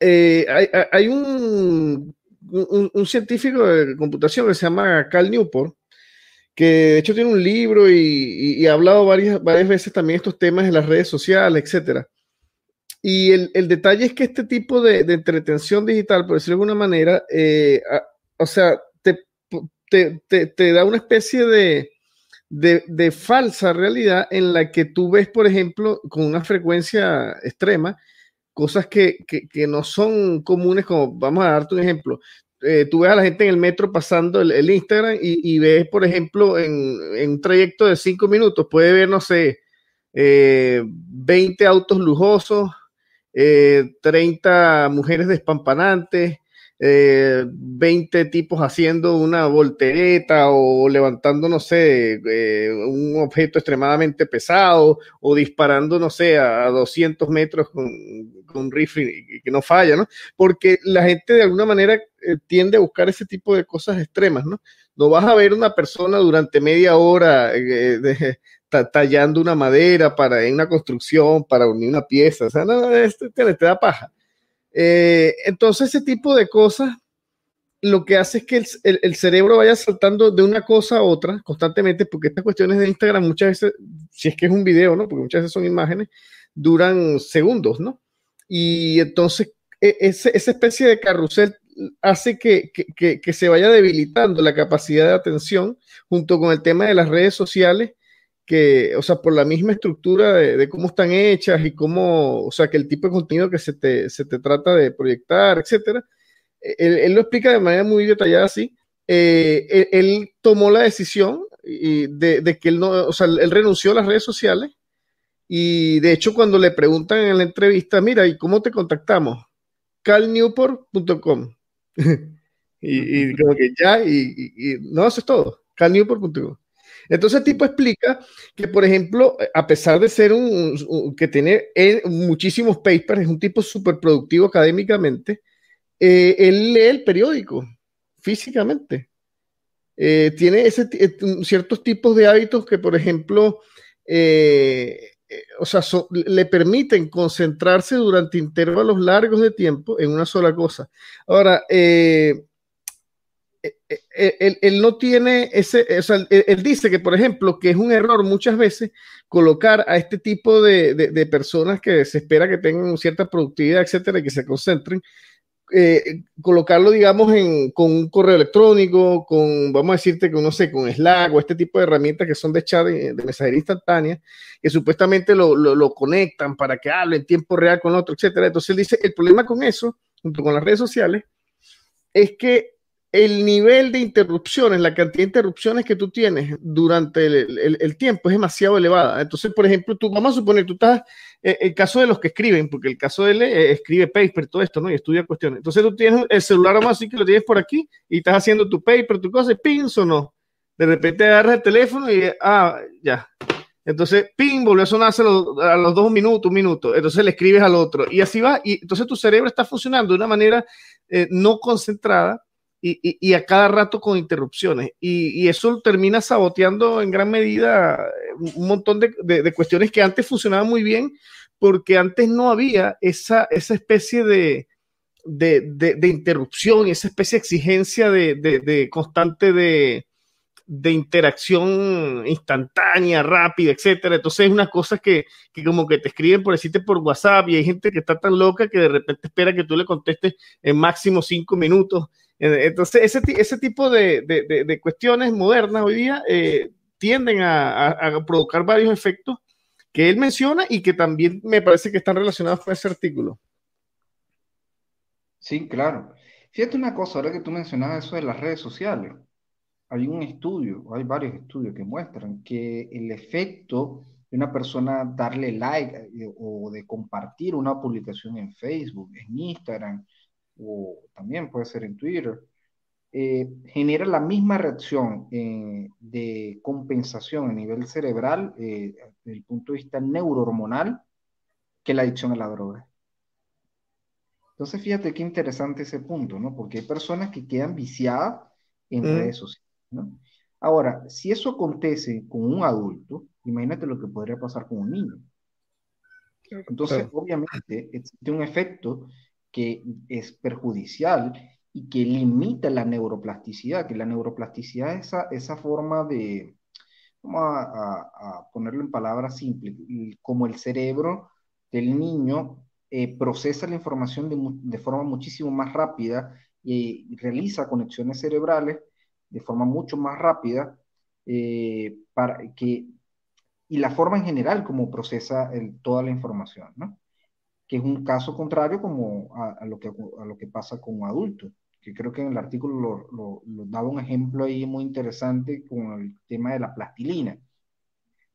eh, hay, un científico de computación que se llama Cal Newport, que de hecho tiene un libro y, ha hablado varias, varias veces también estos temas en las redes sociales, etc. Y el, detalle es que este tipo de, entretención digital, por decirlo de alguna manera, eh, o sea, te, da una especie de, de, falsa realidad en la que tú ves, por ejemplo, con una frecuencia extrema, cosas que, que, no son comunes, como vamos a darte un ejemplo. Eh, tú ves a la gente en el metro pasando el, Instagram y, ves, por ejemplo, en, un trayecto de cinco minutos, puede ver, no sé, 20 eh, autos lujosos, 30 eh, mujeres despampanantes, 20 eh, tipos haciendo una voltereta o levantando, no sé, eh, un objeto extremadamente pesado o disparando, no sé, a 200 metros con, un rifle que no falla, ¿no? Porque la gente de alguna manera eh, tiende a buscar ese tipo de cosas extremas, ¿no? No vas a ver una persona durante media hora tallando una madera para en una construcción, para unir una pieza, o sea, no, esto te da paja. Eh, entonces, ese tipo de cosas lo que hace es que el, cerebro vaya saltando de una cosa a otra constantemente, porque estas cuestiones de Instagram muchas veces, si es que es un video, ¿no? Porque muchas veces son imágenes, duran segundos, ¿no? Y entonces e, esa especie de carrusel hace que, que, se vaya debilitando la capacidad de atención junto con el tema de las redes sociales que, o sea, por la misma estructura de, cómo están hechas y cómo, o sea, que el tipo de contenido que se te, se te trata de proyectar, etcétera, él, lo explica de manera muy detallada así. Eh, él, tomó la decisión de, que él no, o sea, él renunció a las redes sociales y de hecho cuando le preguntan en la entrevista, mira, ¿y cómo te contactamos? calnewport.com y, y, como que ya, y, y, no, eso es todo, calnewport.com. Entonces el tipo explica que, por ejemplo, a pesar de ser un, que tiene muchísimos papers, es un tipo súper productivo académicamente, eh, él lee el periódico físicamente. Eh, tiene ese, eh, ciertos tipos de hábitos que, por ejemplo, o sea, le permiten concentrarse durante intervalos largos de tiempo en una sola cosa. Ahora, eh, eh, él, no tiene ese, o sea, él, dice que, por ejemplo, que es un error muchas veces colocar a este tipo de, personas que se espera que tengan cierta productividad, etcétera, y que se concentren, eh, colocarlo, digamos, en, con un correo electrónico, con, vamos a decirte, que no sé, con Slack o este tipo de herramientas que son de chat, de, mensajería instantánea, que supuestamente lo, lo, conectan para que hable en tiempo real con otro, etcétera. Entonces él dice, el problema con eso, junto con las redes sociales, es que el nivel de interrupciones, la cantidad de interrupciones que tú tienes durante el, tiempo es demasiado elevada. Entonces, por ejemplo, tú, vamos a suponer, tú estás, eh, el caso de los que escriben, porque el caso de él eh, escribe paper, todo esto, ¿no? Y estudia cuestiones. Entonces tú tienes el celular más así que lo tienes por aquí y estás haciendo tu paper, tu cosa, y o no. De repente agarras el teléfono y, ah, ya. Entonces, ping, volvió a sonarse a los, a los dos minutos, un minuto. Entonces le escribes al otro y así va. Y entonces tu cerebro está funcionando de una manera eh, no concentrada y, y, a cada rato con interrupciones. Y, y, eso termina saboteando en gran medida eh, un montón de, de, de, cuestiones que antes funcionaban muy bien, porque antes no había esa, esa especie de, de interrupción, esa especie de exigencia de, constante de de interacción instantánea, rápida, etcétera. Entonces es una cosa que, que, como que te escriben por decirte por WhatsApp y hay gente que está tan loca que de repente espera que tú le contestes en máximo cinco minutos. Entonces ese, ese tipo de, de, de, cuestiones modernas hoy día eh, tienden a, a, a, provocar varios efectos que él menciona y que también me parece que están relacionados con ese artículo. Sí, claro. Fíjate una cosa, ahora que tú mencionabas eso de las redes sociales hay un estudio, hay varios estudios que muestran que el efecto de una persona darle like eh, o de compartir una publicación en Facebook, en Instagram o también puede ser en Twitter, eh, genera la misma reacción eh, de compensación a nivel cerebral eh, desde el punto de vista neurohormonal que la adicción a la droga. Entonces, fíjate qué interesante ese punto, ¿no? Porque hay personas que quedan viciadas en mm. redes sociales ¿no? Ahora, si eso acontece con un adulto, imagínate lo que podría pasar con un niño. Entonces, obviamente, existe un efecto que es perjudicial y que limita la neuroplasticidad, que la neuroplasticidad es esa, esa forma de, vamos a, a, ponerlo en palabras simples, como el cerebro del niño eh, procesa la información de, de, forma muchísimo más rápida y realiza conexiones cerebrales de forma mucho más rápida eh, para que, y la forma en general como procesa el, toda la información, ¿no? Que es un caso contrario como a, a, lo, que, a lo que pasa con un adulto, que creo que en el artículo lo, lo, lo, daba un ejemplo ahí muy interesante con el tema de la plastilina,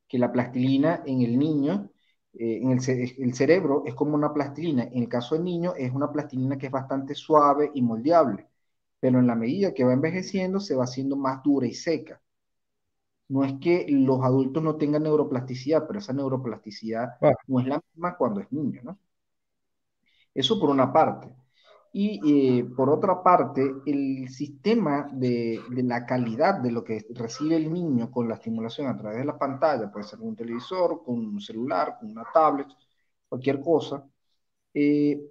que la plastilina en el niño, eh, en el, el, cerebro es como una plastilina, en el caso del niño es una plastilina que es bastante suave y moldeable, pero en la medida que va envejeciendo se va haciendo más dura y seca. No es que los adultos no tengan neuroplasticidad, pero esa neuroplasticidad no es la misma cuando es niño, ¿no? Eso por una parte. Y eh, por otra parte, el sistema de, de, la calidad de lo que recibe el niño con la estimulación a través de la pantalla, puede ser un televisor, con un celular, con una tablet, cualquier cosa, eh,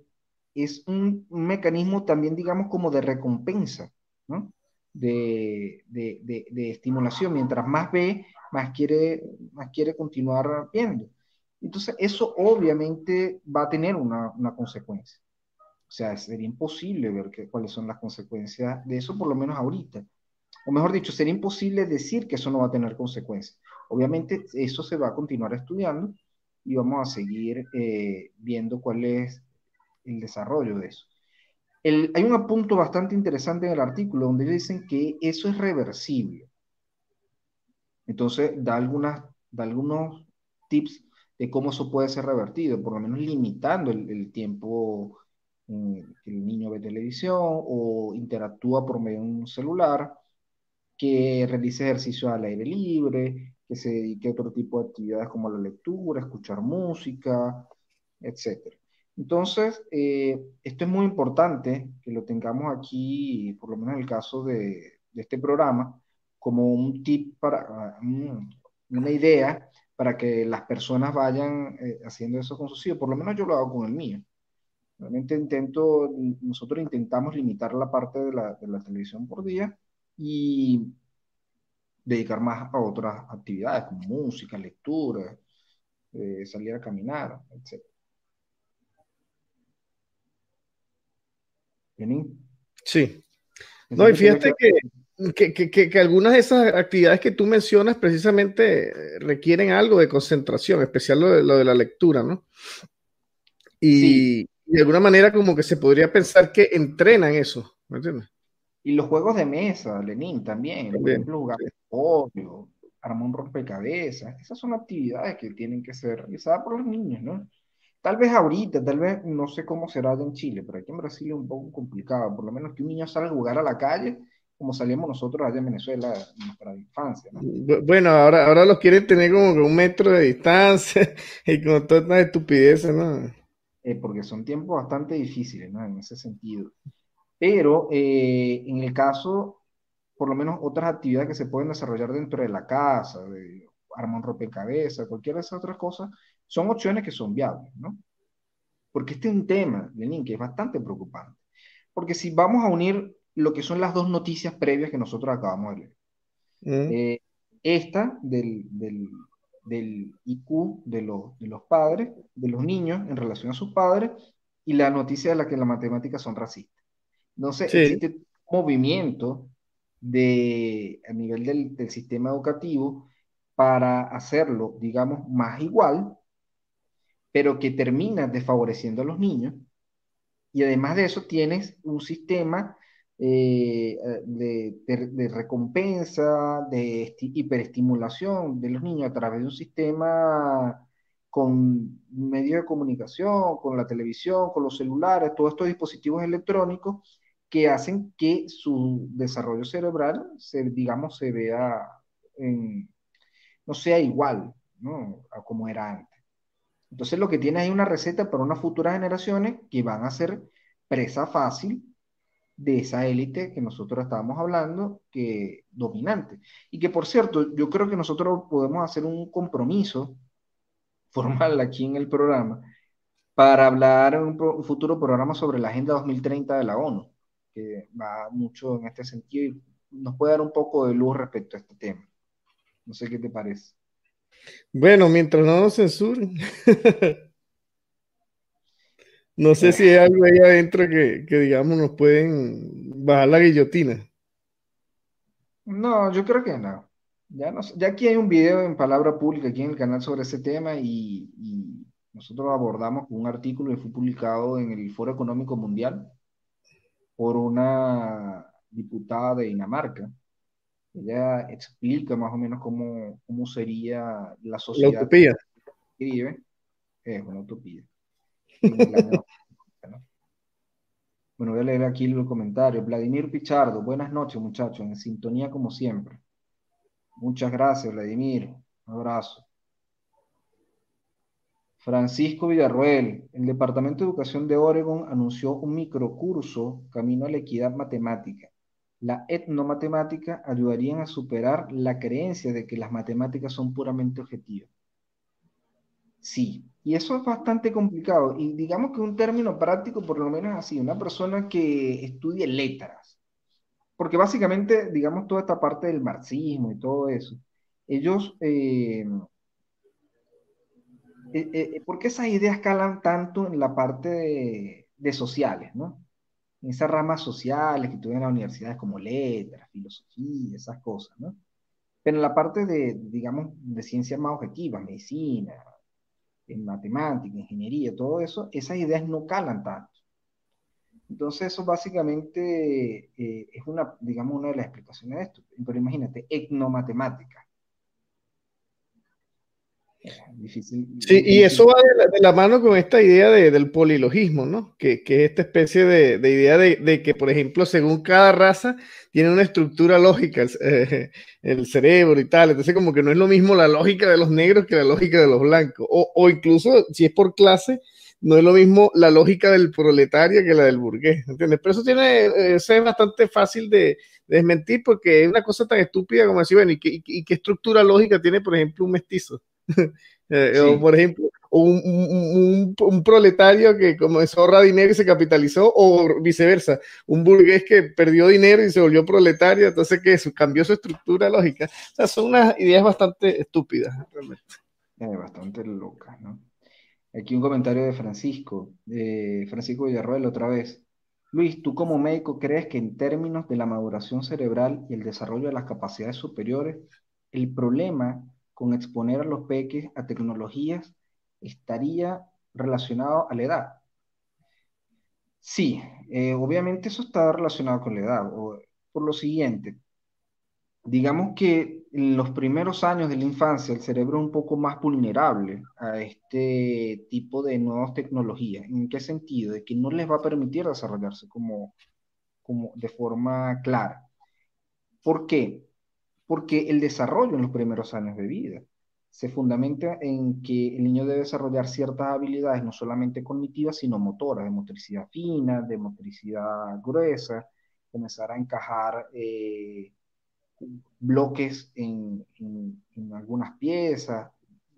es un, un, mecanismo también, digamos, como de recompensa, ¿no? De, de, de, estimulación. Mientras más ve, más quiere, más quiere continuar viendo. Entonces, eso obviamente va a tener una, una consecuencia. O sea, sería imposible ver que, cuáles son las consecuencias de eso, por lo menos ahorita. O mejor dicho, sería imposible decir que eso no va a tener consecuencias. Obviamente, eso se va a continuar estudiando y vamos a seguir eh, viendo cuál es el desarrollo de eso. El, hay un punto bastante interesante en el artículo donde dicen que eso es reversible. Entonces, da, algunas, da algunos tips de cómo eso puede ser revertido, por lo menos limitando el, el tiempo en que el niño ve televisión o interactúa por medio de un celular, que realice ejercicio al aire libre, que se dedique a otro tipo de actividades como la lectura, escuchar música, etc. Entonces, eh, esto es muy importante que lo tengamos aquí, por lo menos en el caso de, de este programa, como un tip para um, una idea para que las personas vayan eh, haciendo eso con sus hijos. Por lo menos yo lo hago con el mío. Realmente intento, nosotros intentamos limitar la parte de la, de la televisión por día y dedicar más a otras actividades como música, lectura, eh, salir a caminar, etc. Sí. No, y fíjate que, que, que, que, algunas de esas actividades que tú mencionas precisamente requieren algo de concentración, especial lo de, lo de la lectura, ¿no? Y, sí. de alguna manera como que se podría pensar que entrenan eso, ¿me entiendes? Y los juegos de mesa, Lenín, también, también por ejemplo, jugar sí. armar un rompecabezas, esas son actividades que tienen que ser realizadas por los niños, ¿no? Tal vez ahorita, tal vez no sé cómo será en Chile, pero aquí en Brasil es un poco complicado. Por lo menos que un niño salga a jugar a la calle como salíamos nosotros allá en Venezuela en nuestra infancia. Bueno, ahora, ahora los quieren tener como que un metro de distancia y con todas estas estupideces, ¿no? Eh, porque son tiempos bastante difíciles, ¿no? En ese sentido. Pero eh, en el caso, por lo menos otras actividades que se pueden desarrollar dentro de la casa, de armar rompecabezas, cualquiera de esas otras cosas, son opciones que son viables, ¿no? Porque este es un tema, Lenín, que es bastante preocupante. Porque si vamos a unir lo que son las dos noticias previas que nosotros acabamos de leer, mm. eh, esta del, del, del IQ de los, de los padres, de los niños en relación a sus padres, y la noticia de la que las matemáticas son racistas. Entonces, sí. existe un movimiento de, a nivel del, del, sistema educativo para hacerlo, digamos, más igual, pero que termina desfavoreciendo a los niños. Y además de eso, tienes un sistema eh, de, de, recompensa, de hiperestimulación de los niños a través de un sistema con medios de comunicación, con la televisión, con los celulares, todos estos dispositivos electrónicos que hacen que su desarrollo cerebral, se, digamos, se vea, no sea igual ¿no? a como era antes. Entonces lo que tiene ahí una receta para unas futuras generaciones que van a ser presa fácil de esa élite que nosotros estábamos hablando, que dominante. Y que por cierto, yo creo que nosotros podemos hacer un compromiso formal aquí en el programa para hablar en un, futuro programa sobre la Agenda 2030 de la ONU, que va mucho en este sentido y nos puede dar un poco de luz respecto a este tema. No sé qué te parece. Bueno, mientras no nos censuren. No sé si hay algo ahí adentro que, digamos, nos pueden bajar la guillotina. No, yo creo que no. Ya, no, ya aquí hay un video en Palabra Pública aquí en el canal sobre ese tema y, nosotros abordamos un artículo que fue publicado en el Foro Económico Mundial por una diputada de Dinamarca. Ella explica más o menos cómo, cómo sería la sociedad. La utopía. Que Es una utopía. Bueno, voy a leer aquí los comentarios. Vladimir Pichardo, buenas noches muchachos, en sintonía como siempre. Muchas gracias, Vladimir. Un abrazo. Francisco Villarroel, el Departamento de Educación de Oregon anunció un microcurso Camino a la Equidad Matemática. La etnomatemática ayudaría a superar la creencia de que las matemáticas son puramente objetivas. Sí, y eso es bastante complicado. Y digamos que un término práctico, por lo menos así, una persona que estudie letras, porque básicamente, digamos, toda esta parte del marxismo y todo eso, ellos, eh, eh, eh, ¿por qué esas ideas calan tanto en la parte de, sociales, ¿no? En esas ramas sociales que tuvieron las universidades como letras, filosofía, esas cosas, ¿no? Pero en la parte de, digamos, de ciencias más objetivas, medicina, en matemática, ingeniería, todo eso, esas ideas no calan tanto. Entonces eso básicamente eh, es una, digamos, una de las explicaciones de esto. Pero imagínate, etnomatemática. Difícil, sí, y eso va de la, mano con esta idea del polilogismo, ¿no? Que, que es esta especie de, de idea de, de, que, por ejemplo, según cada raza tiene una estructura lógica, el, eh, el, cerebro y tal. Entonces, como que no es lo mismo la lógica de los negros que la lógica de los blancos. O, o incluso, si es por clase, no es lo mismo la lógica del proletario que la del burgués, ¿entiendes? Pero eso tiene, eh, eso es bastante fácil de, desmentir porque es una cosa tan estúpida como decir, bueno, ¿y qué, y qué estructura lógica tiene, por ejemplo, un mestizo? Eh, o por ejemplo, un, un, proletario que comenzó a ahorrar dinero y se capitalizó, o viceversa, un burgués que perdió dinero y se volvió proletario, entonces que cambió su estructura lógica. O sea, son unas ideas bastante estúpidas, realmente. bastante locas, ¿no? Aquí un comentario de Francisco, de Francisco Villarroel otra vez. Luis, ¿tú como médico crees que en términos de la maduración cerebral y el desarrollo de las capacidades superiores, el problema con exponer a los peques a tecnologías estaría relacionado a la edad. Sí, eh, obviamente eso está relacionado con la edad. por lo siguiente, digamos que en los primeros años de la infancia el cerebro es un poco más vulnerable a este tipo de nuevas tecnologías. ¿En qué sentido? De que no les va a permitir desarrollarse como, como de forma clara. ¿Por qué? Porque el desarrollo en los primeros años de vida se fundamenta en que el niño debe desarrollar ciertas habilidades, no solamente cognitivas, sino motoras, de motricidad fina, de motricidad gruesa, comenzar a encajar eh, bloques en, algunas piezas.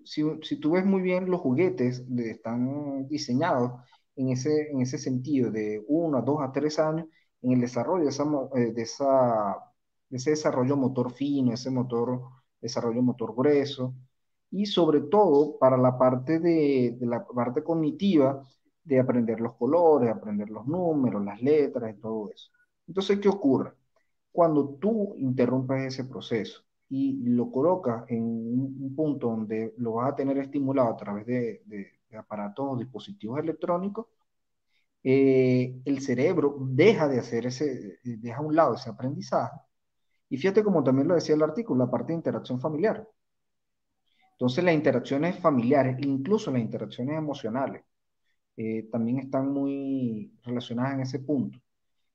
Si, tú ves muy bien, los juguetes están diseñados en ese, en ese sentido, de uno a dos a tres años, en el desarrollo de, esa, eh, de, esa, de ese desarrollo motor fino, ese motor, desarrollo motor grueso, y sobre todo para la parte de, de la parte cognitiva, de aprender los colores, aprender los números, las letras y todo eso. Entonces, ¿qué ocurre? Cuando tú interrumpes ese proceso y lo colocas en un, punto donde lo vas a tener estimulado a través de, aparatos o dispositivos electrónicos, eh, el cerebro deja de hacer ese, deja a un lado ese aprendizaje. Y fíjate como también lo decía el artículo, la parte de interacción familiar. Entonces las interacciones familiares, incluso las interacciones emocionales, eh, también están muy relacionadas en ese punto.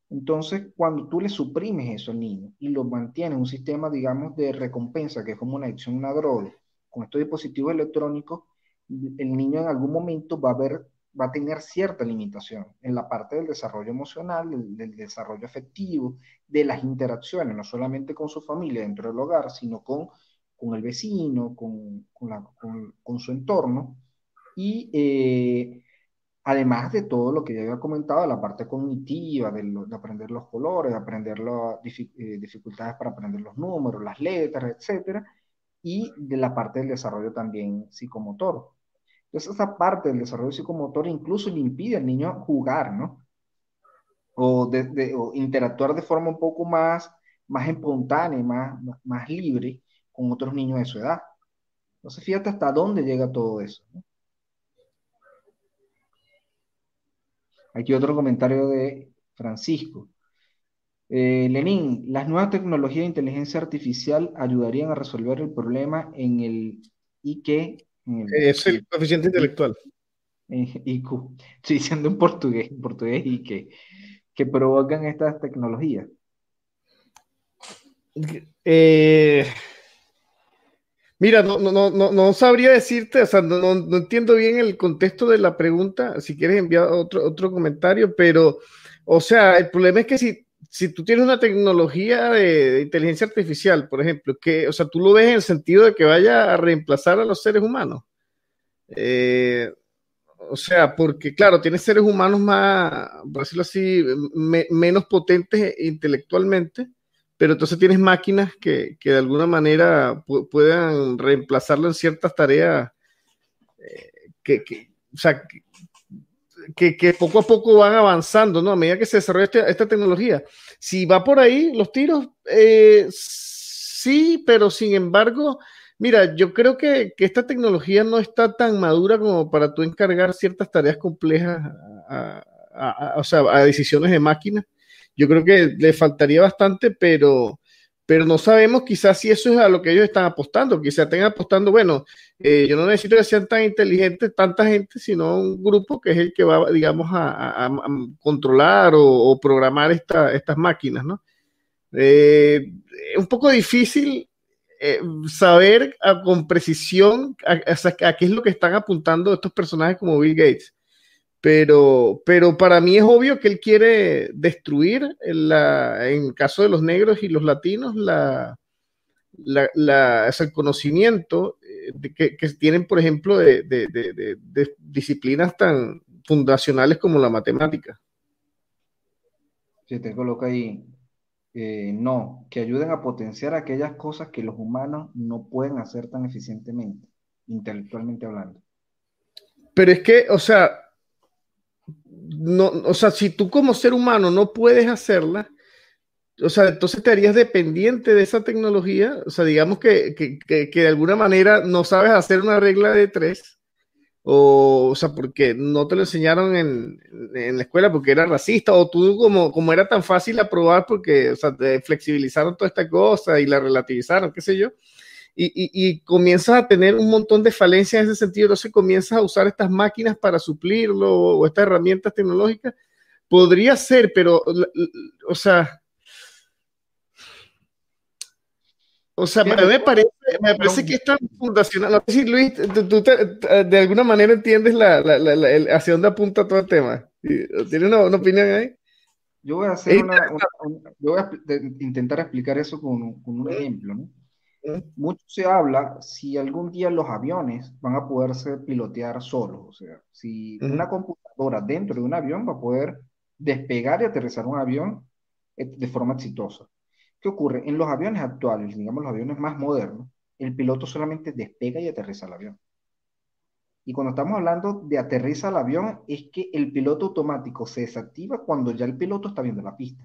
Entonces, cuando tú le suprimes eso al niño y lo mantienes en un sistema, digamos, de recompensa, que es como una adicción a una droga, con estos dispositivos electrónicos, el niño en algún momento va a ver, va a tener cierta limitación en la parte del desarrollo emocional, del, desarrollo afectivo, de las interacciones, no solamente con su familia dentro del hogar, sino con, con el vecino, con, con, su entorno. Y eh, Además de todo lo que ya había comentado, la parte cognitiva, de, aprender los colores, de aprender las eh, dificultades para aprender los números, las letras, etcétera, y de la parte del desarrollo también psicomotor. Entonces, esa parte del desarrollo psicomotor incluso le impide al niño jugar, ¿no? O, interactuar de forma un poco más, más espontánea, más, más libre con otros niños de su edad. Entonces, fíjate hasta dónde llega todo eso. Aquí otro comentario de Francisco. Eh, Lenín, las nuevas tecnologías de inteligencia artificial ayudarían a resolver el problema en el IQ. Es el coeficiente intelectual. IQ. Estoy diciendo en portugués, en portugués IQ, que provocan estas tecnologías. Eh, Mira, no, no, no, no sabría decirte, o sea, no, entiendo bien el contexto de la pregunta, si quieres enviar otro, otro comentario, pero, o sea, el problema es que si, si tú tienes una tecnología de, inteligencia artificial, por ejemplo, que, o sea, tú lo ves en el sentido de que vaya a reemplazar a los seres humanos. Eh, o sea, porque claro, tienes seres humanos más, por decirlo así, menos potentes intelectualmente, pero entonces tienes máquinas que, de alguna manera puedan reemplazarlo en ciertas tareas eh, que, o sea, que, poco a poco van avanzando, ¿no? A medida que se desarrolla este, esta, tecnología. Si va por ahí los tiros, eh, sí, pero sin embargo, mira, yo creo que, esta tecnología no está tan madura como para tú encargar ciertas tareas complejas o sea, a decisiones de máquinas yo creo que le faltaría bastante, pero, pero no sabemos quizás si eso es a lo que ellos están apostando, quizás estén apostando, bueno, eh, yo no necesito que sean tan inteligentes tanta gente, sino un grupo que es el que va, digamos, a, controlar o, programar estas máquinas, ¿no? Eh, es un poco difícil eh, saber con precisión a, a, qué es lo que están apuntando estos personajes como Bill Gates. Pero, pero para mí es obvio que él quiere destruir, la, en el caso de los negros y los latinos, la, la, el conocimiento eh, que, que, tienen, por ejemplo, de, de, de, disciplinas tan fundacionales como la matemática. Si te coloca ahí, eh, no, que ayuden a potenciar aquellas cosas que los humanos no pueden hacer tan eficientemente, intelectualmente hablando. Pero es que, o sea, no, o sea, si tú como ser humano no puedes hacerla, o sea, entonces te harías dependiente de esa tecnología, o sea, digamos que, que, que, de alguna manera no sabes hacer una regla de tres, o, o sea, porque no te lo enseñaron en, en, la escuela porque era racista, o tú como, como era tan fácil aprobar porque, o sea, te flexibilizaron toda esta cosa y la relativizaron, qué sé yo, y, comienzas a tener un montón de falencias en ese sentido, entonces comienzas a usar estas máquinas para suplirlo o estas herramientas tecnológicas, podría ser, pero, o sea, O sea, me parece, me parece que es tan fundacional. No sé si Luis, tú, de alguna manera entiendes la, la, la, hacia dónde apunta todo el tema. ¿Tienes una, una opinión ahí? Yo voy a hacer una, yo voy a intentar explicar eso con, con un ejemplo. ¿no? Mucho se habla si algún día los aviones van a poderse pilotear solos, o sea, si una computadora dentro de un avión va a poder despegar y aterrizar un avión eh, de forma exitosa. ¿Qué ocurre? En los aviones actuales, digamos los aviones más modernos, el piloto solamente despega y aterriza el avión. Y cuando estamos hablando de aterriza el avión, es que el piloto automático se desactiva cuando ya el piloto está viendo la pista.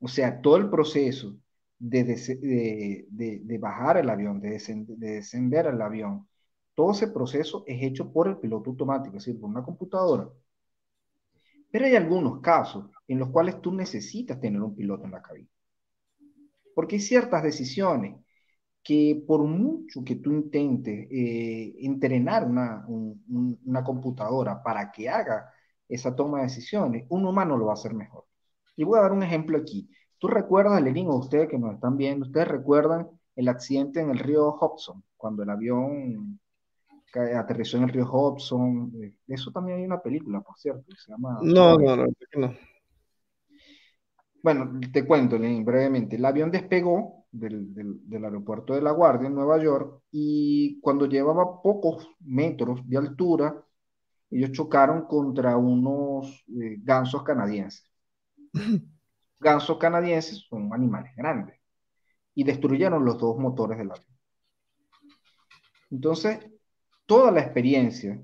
O sea, todo el proceso de, bajar el avión, de, descender el avión, todo ese proceso es hecho por el piloto automático, es decir, por una computadora. Pero hay algunos casos en los cuales tú necesitas tener un piloto en la cabina. Porque hay ciertas decisiones que por mucho que tú intentes eh, entrenar una, una computadora para que haga esa toma de decisiones, un humano lo va a hacer mejor. Y voy a dar un ejemplo aquí. ¿Tú recuerdas, Lenín, o ustedes que nos están viendo, ustedes recuerdan el accidente en el río Hudson, cuando el avión aterrizó en el río Hudson? Eh, eso también hay una película, por cierto, se llama... No, no, no, no. Bueno, te cuento, Lenín, brevemente. El avión despegó del, del, aeropuerto de La Guardia en Nueva York y cuando llevaba pocos metros de altura, ellos chocaron contra unos eh, gansos canadienses. gansos canadienses son animales grandes y destruyeron los dos motores del avión. Entonces, toda la experiencia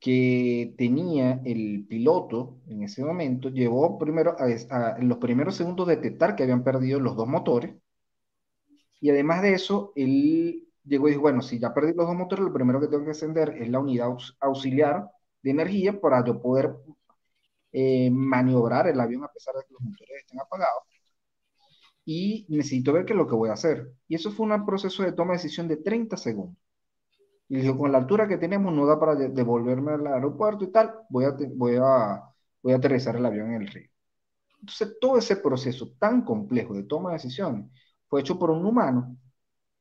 que tenía el piloto en ese momento llevó primero a, en los primeros segundos detectar que habían perdido los dos motores y además de eso, él llegó y dijo, bueno, si ya perdí los dos motores, lo primero que tengo que encender es la unidad auxiliar de energía para yo poder eh, maniobrar el avión a pesar de que los motores estén apagados. Y necesito ver qué es lo que voy a hacer. Y eso fue un proceso de toma de decisión de 30 segundos. Y dijo, con la altura que tenemos no da para devolverme al aeropuerto y tal, voy a, voy a, voy a aterrizar el avión en el río. Entonces, todo ese proceso tan complejo de toma de decisiones fue hecho por un humano,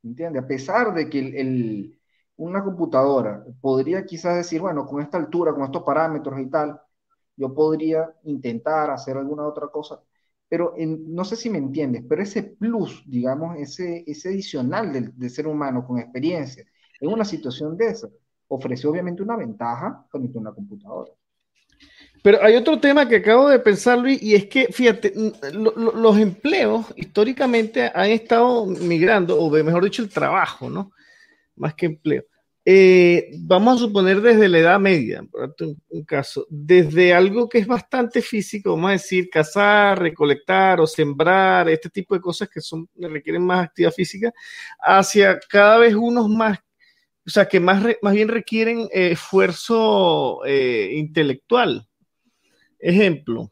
¿entiendes? A pesar de que el, una computadora podría quizás decir, bueno, con esta altura, con estos parámetros y tal, yo podría intentar hacer alguna otra cosa, pero no sé si me entiendes, pero ese plus, digamos, ese, ese adicional del, ser humano con experiencia en una situación de esa, ofrece obviamente una ventaja frente a una computadora. Pero hay otro tema que acabo de pensar, Luis, y es que, fíjate, los empleos históricamente han estado migrando, o mejor dicho, el trabajo, ¿no? Más que empleo. Eh, vamos a suponer desde la edad media, por un, caso, desde algo que es bastante físico, vamos a decir, cazar, recolectar o sembrar, este tipo de cosas que son, requieren más actividad física, hacia cada vez unos más, o sea, que más, más bien requieren eh, esfuerzo eh, intelectual. Ejemplo,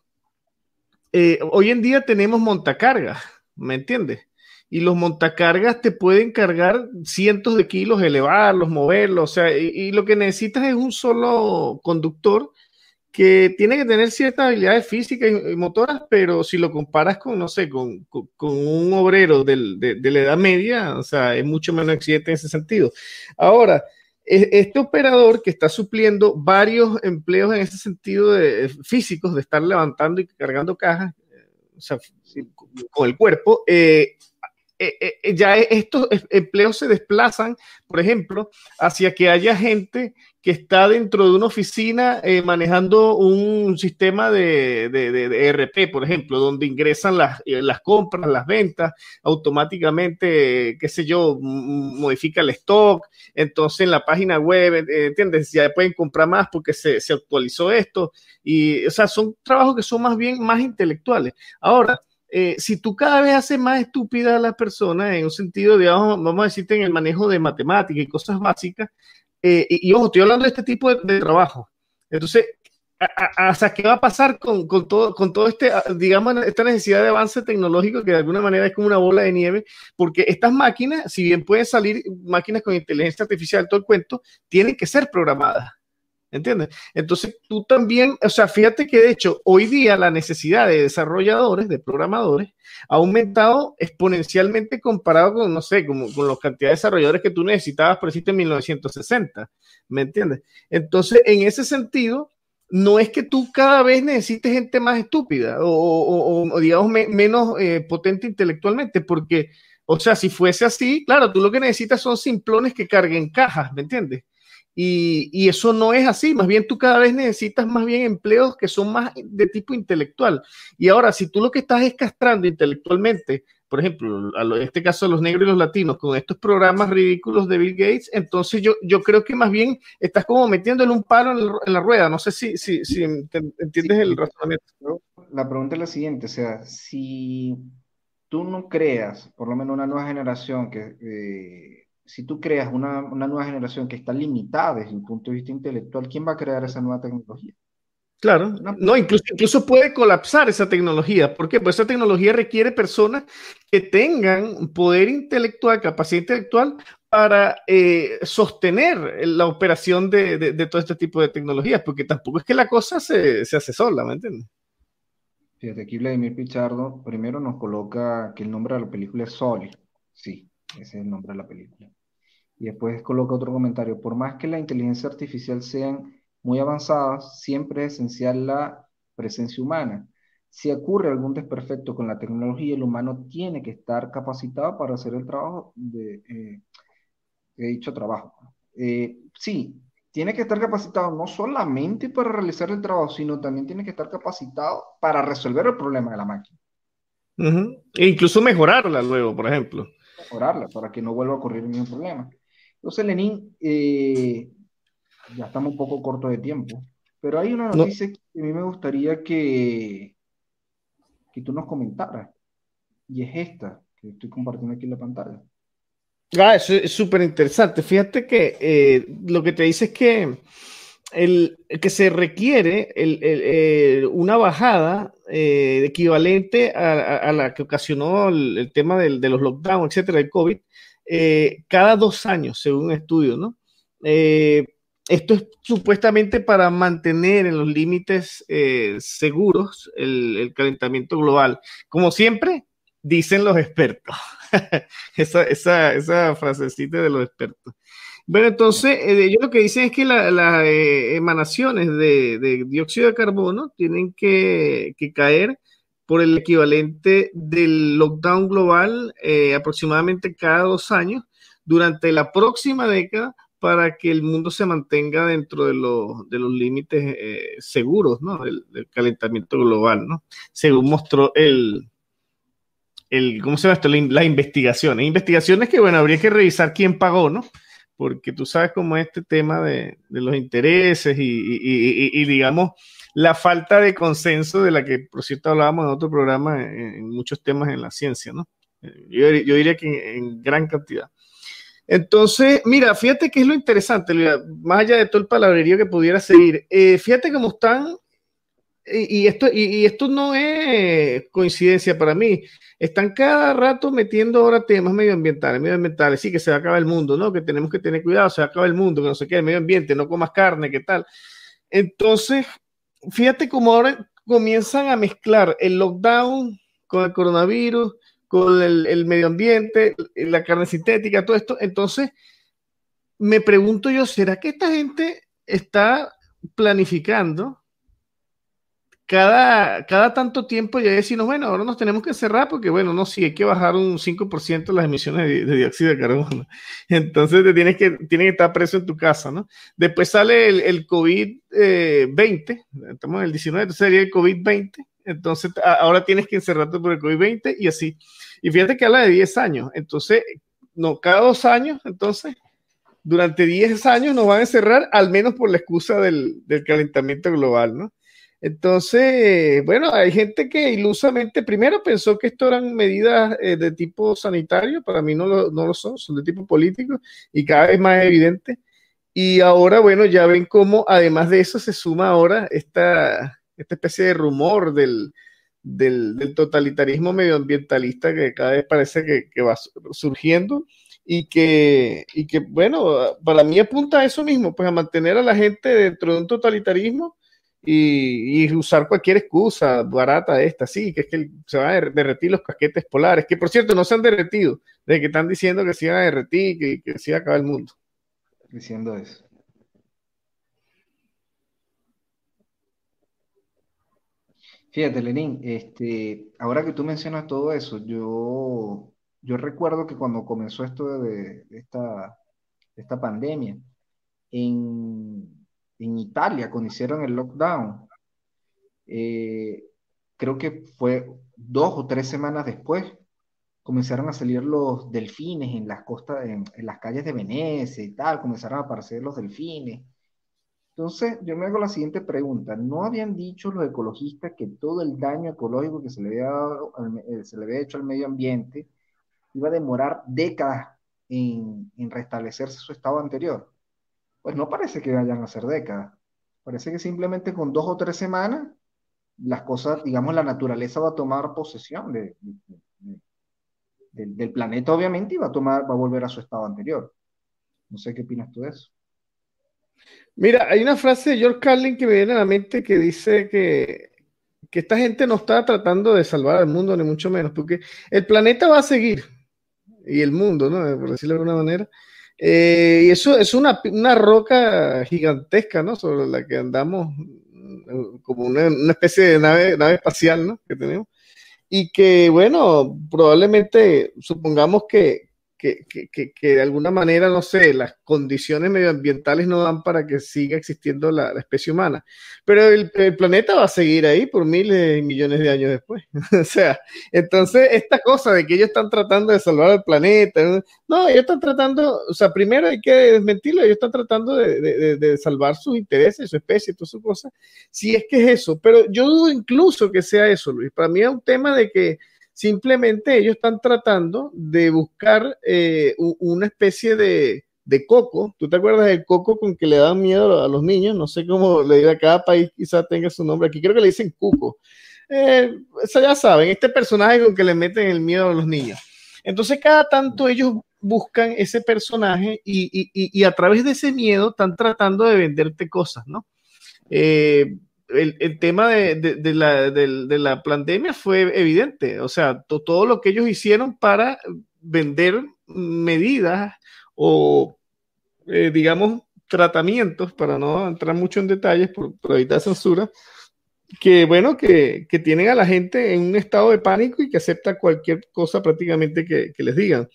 hoy en día tenemos montacargas, ¿me entiendes? Y los montacargas te pueden cargar cientos de kilos, elevarlos, moverlos, o sea, y, lo que necesitas es un solo conductor que tiene que tener ciertas habilidades físicas y, motoras, pero si lo comparas con, no sé, con, un obrero de, la Edad Media, o sea, es mucho menos accidente en ese sentido. Ahora, este operador que está supliendo varios empleos en ese sentido de, físicos, de estar levantando y cargando cajas, o sea, con el cuerpo, eh, eh, eh, eh, ya estos empleos se desplazan, por ejemplo, hacia que haya gente que está dentro de una oficina manejando un sistema de, de, ERP, por ejemplo, donde ingresan las, las, compras, las ventas, automáticamente, qué sé yo, modifica el stock, entonces en la página web, ¿entiendes? Ya pueden comprar más porque se, se actualizó esto, y, o sea, son trabajos que son más bien más intelectuales. Ahora, eh, si tú cada vez haces más estúpida a las personas en un sentido, digamos, vamos a decirte en el manejo de matemáticas y cosas básicas, eh, y, ojo, estoy hablando de este tipo de, trabajo. Entonces, ¿hasta qué va a pasar con, con, todo, con todo este, digamos, esta necesidad de avance tecnológico que de alguna manera es como una bola de nieve? Porque estas máquinas, si bien pueden salir máquinas con inteligencia artificial, todo el cuento, tienen que ser programadas. ¿Entiendes? Entonces tú también, o sea, fíjate que de hecho hoy día la necesidad de desarrolladores, de programadores, ha aumentado exponencialmente comparado con, no sé, como, con la cantidad de desarrolladores que tú necesitabas, por ejemplo, en 1960. ¿Me entiendes? Entonces, en ese sentido, no es que tú cada vez necesites gente más estúpida o, digamos, menos eh, potente intelectualmente, porque, o sea, si fuese así, claro, tú lo que necesitas son simplones que carguen cajas, ¿me entiendes? Y, eso no es así, más bien tú cada vez necesitas más bien empleos que son más de tipo intelectual. Y ahora, si tú lo que estás es castrando intelectualmente, por ejemplo, en este caso a los negros y los latinos, con estos programas ridículos de Bill Gates, entonces yo, yo creo que más bien estás como metiéndole un palo en, la rueda. No sé si, si, si entiendes el razonamiento. La pregunta es la siguiente, o sea, si tú no creas, por lo menos una nueva generación que... Eh, si tú creas una, nueva generación que está limitada desde un punto de vista intelectual, ¿quién va a crear esa nueva tecnología? Claro, no, incluso, incluso puede colapsar esa tecnología. ¿Por qué? Pues esa tecnología requiere personas que tengan poder intelectual, capacidad intelectual para eh, sostener la operación de, todo este tipo de tecnologías, porque tampoco es que la cosa se, hace sola, ¿me entiendes? Fíjate, aquí Vladimir Pichardo primero nos coloca que el nombre de la película es Sol. Sí, ese es el nombre de la película. Y después coloca otro comentario. Por más que la inteligencia artificial sean muy avanzadas, siempre es esencial la presencia humana. Si ocurre algún desperfecto con la tecnología, el humano tiene que estar capacitado para hacer el trabajo de eh, dicho trabajo. Eh, sí, tiene que estar capacitado no solamente para realizar el trabajo, sino también tiene que estar capacitado para resolver el problema de la máquina. E incluso mejorarla luego, por ejemplo. Mejorarla para que no vuelva a ocurrir el mismo problema. Entonces, Lenín, eh, ya estamos un poco cortos de tiempo, pero hay una noticia que a mí me gustaría que, que tú nos comentaras, y es esta, que estoy compartiendo aquí en la pantalla. Ah, eso es súper interesante. Fíjate que eh, lo que te dice es que, el, que se requiere el, una bajada eh, equivalente a, la que ocasionó el, tema del, de los lockdowns, etcétera, del COVID, eh, cada dos años, según un estudio, ¿no? Eh, esto es supuestamente para mantener en los límites eh, seguros el, calentamiento global. Como siempre, dicen los expertos. esa, esa, frasecita de los expertos. Bueno, entonces, ellos lo que dicen es que las emanaciones de, dióxido de carbono tienen que caer por el equivalente del lockdown global eh, aproximadamente cada dos años durante la próxima década para que el mundo se mantenga dentro de, de los límites eh, seguros ¿no? del, calentamiento global, ¿no? según mostró el, el ¿cómo se llama esto? La, investigación. Investigaciones que, bueno, habría que revisar quién pagó, ¿no? Porque tú sabes cómo es este tema de, de los intereses y, y digamos, la falta de consenso de la que, por cierto, hablábamos en otro programa en, muchos temas en la ciencia, ¿no? Yo, diría que en, gran cantidad. Entonces, mira, fíjate que es lo interesante, más allá de todo el palabrerío que pudiera seguir, eh, fíjate cómo están, y, esto, y, esto no es coincidencia para mí, están cada rato metiendo ahora temas medioambientales, medioambientales, sí, que se acaba el mundo, ¿no? Que tenemos que tener cuidado, se acaba el mundo, que no se quede el medio ambiente, no comas carne, ¿qué tal? Entonces, fíjate cómo ahora comienzan a mezclar el lockdown con el coronavirus, con el, medio ambiente, la carne sintética, todo esto. Entonces, me pregunto yo, ¿será que esta gente está planificando cada, cada tanto tiempo ya decimos, bueno, ahora nos tenemos que cerrar porque, bueno, no, sí, hay que bajar un 5% las emisiones de, dióxido de carbono. Entonces te tienes que, tienes que estar preso en tu casa, ¿no? Después sale el, el COVID-20, eh, estamos en el 19, entonces sería el COVID-20, entonces ahora tienes que encerrarte por el COVID-20 y así. Y fíjate que habla de 10 años, entonces, no, cada dos años, entonces, durante 10 años nos van a encerrar, al menos por la excusa del, del calentamiento global, ¿no? Entonces, bueno, hay gente que ilusamente primero pensó que esto eran medidas eh, de tipo sanitario, para mí no lo, no lo, son, son de tipo político y cada vez más evidente. Y ahora, bueno, ya ven cómo además de eso se suma ahora esta, esta especie de rumor del, del, totalitarismo medioambientalista que cada vez parece que, que va surgiendo y que, y que, bueno, para mí apunta a eso mismo, pues a mantener a la gente dentro de un totalitarismo y, usar cualquier excusa barata esta, sí, que es que se van a derretir los casquetes polares, que por cierto no se han derretido, de que están diciendo que se iban a derretir, que, que se iba a acabar el mundo. Diciendo eso. Fíjate, Lenín, este, ahora que tú mencionas todo eso, yo yo recuerdo que cuando comenzó esto de, esta, esta pandemia, en, Italia, cuando hicieron el lockdown, eh, creo que fue dos o tres semanas después, comenzaron a salir los delfines en las costas, en, en, las calles de Venecia y tal, comenzaron a aparecer los delfines. Entonces, yo me hago la siguiente pregunta. ¿No habían dicho los ecologistas que todo el daño ecológico que se le había, dado, eh, se le había hecho al medio ambiente iba a demorar décadas en, restablecerse su estado anterior. Pues no parece que vayan a ser décadas. Parece que simplemente con dos o tres semanas las cosas, digamos, la naturaleza va a tomar posesión de, del, planeta, obviamente, y va a, tomar, va a volver a su estado anterior. No sé qué opinas tú de eso. Mira, hay una frase de George Carlin que me viene a la mente que dice que, que esta gente no está tratando de salvar al mundo, ni mucho menos, porque el planeta va a seguir y el mundo, ¿no? Por decirlo de alguna manera. Eh, y eso es una, una, roca gigantesca, ¿no? Sobre la que andamos mm, como una, una, especie de nave, nave espacial, ¿no? Que tenemos. Y que, bueno, probablemente supongamos que, que, de alguna manera, no sé, las condiciones medioambientales no dan para que siga existiendo la, especie humana. Pero el, planeta va a seguir ahí por miles y millones de años después. o sea, entonces esta cosa de que ellos están tratando de salvar al planeta, no, ellos están tratando, o sea, primero hay que desmentirlo, ellos están tratando de, de salvar sus intereses, su especie, todas sus cosas, si es que es eso. Pero yo dudo incluso que sea eso, Luis. Para mí es un tema de que Simplemente ellos están tratando de buscar eh, una especie de, coco. ¿Tú te acuerdas del coco con que le dan miedo a los niños? No sé cómo le diga, cada país quizá tenga su nombre. Aquí creo que le dicen cuco. Eh, eso ya saben, este personaje con que le meten el miedo a los niños. Entonces cada tanto ellos buscan ese personaje y, a través de ese miedo están tratando de venderte cosas, ¿no? Eh, el, tema de, la, pandemia fue evidente. O sea, todo lo que ellos hicieron para vender medidas o, eh, digamos, tratamientos, para no entrar mucho en detalles por, evitar censura, que bueno, que, tienen a la gente en un estado de pánico y que acepta cualquier cosa prácticamente que, les digan.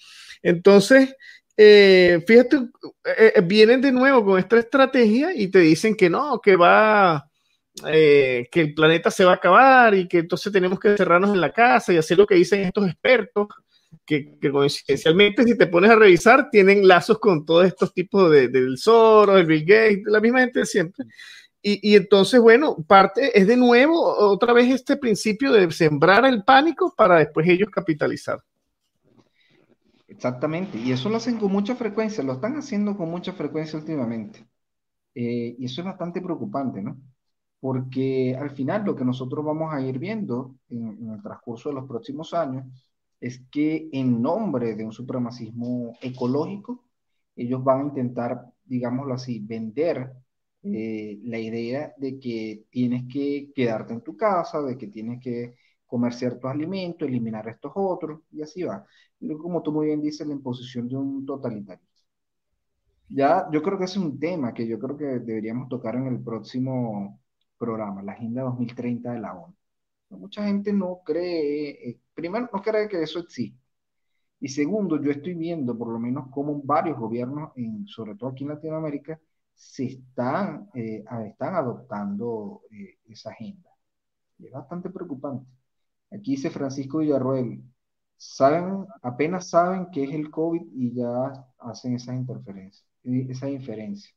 Entonces, eh, fíjate, eh, vienen de nuevo con esta estrategia y te dicen que no, que va eh, que el planeta se va a acabar y que entonces tenemos que cerrarnos en la casa y hacer lo que dicen estos expertos, que, coincidencialmente si te pones a revisar tienen lazos con todos estos tipos de, del Soros, el Bill Gates, la misma gente de siempre. Y, y, entonces, bueno, parte es de nuevo otra vez este principio de sembrar el pánico para después ellos capitalizar. Exactamente, y eso lo hacen con mucha frecuencia, lo están haciendo con mucha frecuencia últimamente. Eh, y eso es bastante preocupante, ¿no? Porque al final lo que nosotros vamos a ir viendo en, el transcurso de los próximos años es que en nombre de un supremacismo ecológico, ellos van a intentar, digámoslo así, vender eh, la idea de que tienes que quedarte en tu casa, de que tienes que comer ciertos alimentos, eliminar estos otros, y así va. Como tú muy bien dices, la imposición de un totalitarismo. Ya, yo creo que es un tema que yo creo que deberíamos tocar en el próximo programa, la Agenda 2030 de la ONU. Mucha gente no cree, eh, primero, no cree que eso existe. Y segundo, yo estoy viendo por lo menos cómo varios gobiernos, sobre todo aquí en Latinoamérica, se están, eh, están adoptando eh, esa agenda. Es bastante preocupante. Aquí dice Francisco Villarroel, saben, apenas saben qué es el COVID y ya hacen esas interferencias, esa inferencia.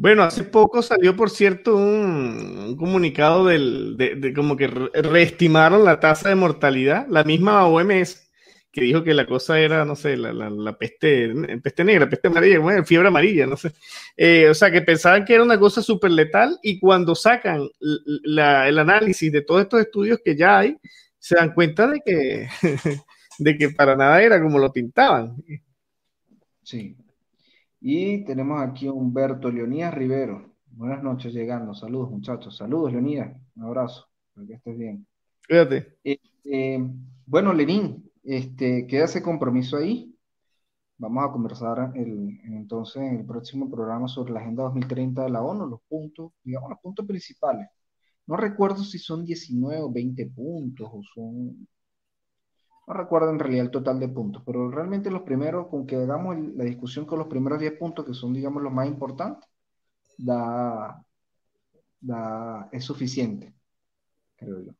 Bueno, hace poco salió, por cierto, un, comunicado del, de, como que reestimaron la tasa de mortalidad, la misma OMS, que dijo que la cosa era, no sé, la, la, peste, peste negra, peste amarilla, bueno, fiebre amarilla, no sé. Eh, o sea, que pensaban que era una cosa súper letal y cuando sacan el análisis de todos estos estudios que ya hay, se dan cuenta de que, de que para nada era como lo pintaban. Sí. Y tenemos aquí a Humberto Leonidas Rivero. Buenas noches llegando. Saludos, muchachos. Saludos, Leonidas. Un abrazo. Para que estés bien. Cuídate. Este, bueno, Lenín, este, queda ese compromiso ahí. Vamos a conversar el, entonces en el próximo programa sobre la Agenda 2030 de la ONU, los puntos, digamos, los puntos principales. No recuerdo si son 19 o 20 puntos o son... No recuerdo en realidad el total de puntos, pero realmente los primeros, con que hagamos la discusión con los primeros 10 puntos, que son, digamos, los más importantes, da, da, es suficiente, creo yo.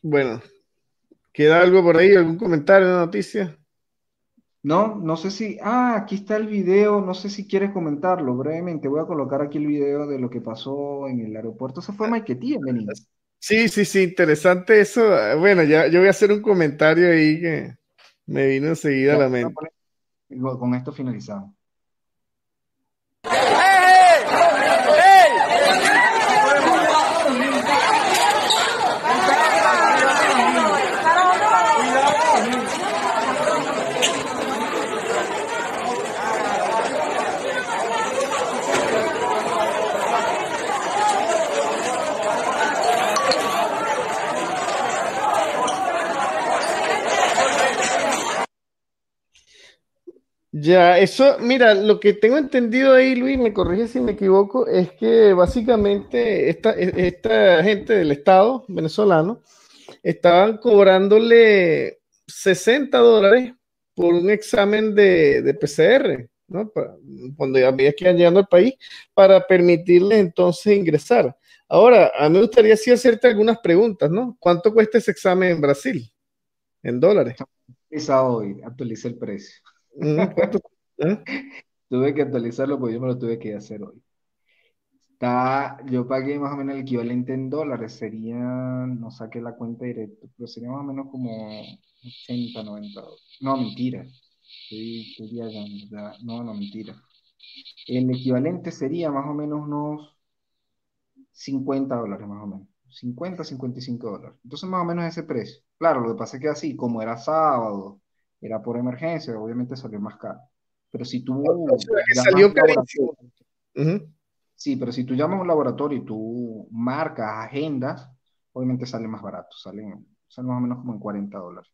Bueno, ¿queda algo por ahí? ¿Algún comentario, una noticia? No, no sé si. Ah, aquí está el video. No sé si quieres comentarlo brevemente. Voy a colocar aquí el video de lo que pasó en el aeropuerto. Se fue Maiketí, Benín. Sí, sí, sí, interesante eso. Bueno, ya yo voy a hacer un comentario ahí que me vino enseguida a la mente. Con esto finalizamos. Ya, eso, mira, lo que tengo entendido ahí, Luis, me corrige si me equivoco, es que básicamente esta, e, esta gente del Estado venezolano estaban cobrándole 60 dólares por un examen de, PCR, ¿no? cuando ya que llegando al país, para permitirles entonces ingresar. Ahora, a mí me gustaría sí hacerte algunas preguntas, ¿no? ¿Cuánto cuesta ese examen en Brasil? En dólares. hoy, actualicé el precio. ¿Eh? Tuve que actualizarlo porque yo me lo tuve que hacer hoy. Está, yo pagué más o menos el equivalente en dólares, sería, no saqué la cuenta directa, pero sería más o menos como 80, 90 No, mentira. no, no, mentira. El equivalente sería más o menos unos 50 dólares, más o menos. 50, 55 dólares. Entonces, más o menos ese precio. Claro, lo que pasa es que así, como era sábado, era por emergencia, obviamente salió más caro. Pero si tú... salió Sí, pero si tú llamas a un laboratorio y tú marcas agendas, obviamente sale más barato, salen, salen más o menos como en 40 dólares.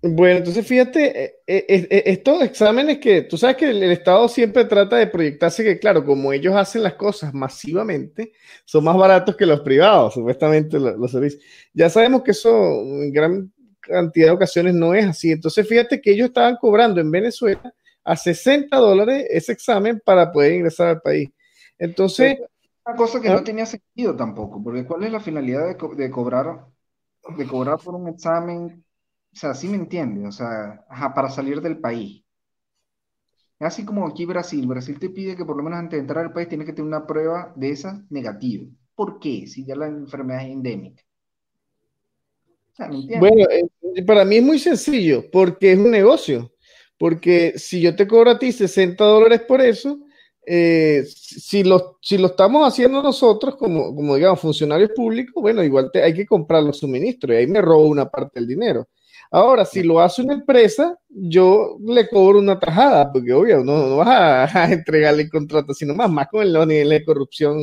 Bueno, entonces fíjate, eh, eh, eh, estos exámenes que tú sabes que el, Estado siempre trata de proyectarse que, claro, como ellos hacen las cosas masivamente, son más baratos que los privados, supuestamente los, los servicios. Ya sabemos que eso en gran cantidad de ocasiones no es así. Entonces, fíjate que ellos estaban cobrando en Venezuela a 60 dólares ese examen para poder ingresar al país. Entonces... Una cosa que no ¿Ah? tenía sentido tampoco, porque ¿cuál es la finalidad de, cobrar, de cobrar por un examen? O sea, sí me entiende, o sea, para salir del país. Así como aquí Brasil, Brasil te pide que por lo menos antes de entrar al país tienes que tener una prueba de esa negativa. ¿Por qué? Si ya la enfermedad es endémica. Bueno, eh, para mí es muy sencillo, porque es un negocio. Porque si yo te cobro a ti 60 dólares por eso, eh, si, lo, si lo estamos haciendo nosotros como, como digamos funcionarios públicos, bueno, igual te, hay que comprar los suministros y ahí me robo una parte del dinero. Ahora, si lo hace una empresa, yo le cobro una tajada, porque obvio, no, no vas a, entregarle el contrato, sino más, más con el nivel de corrupción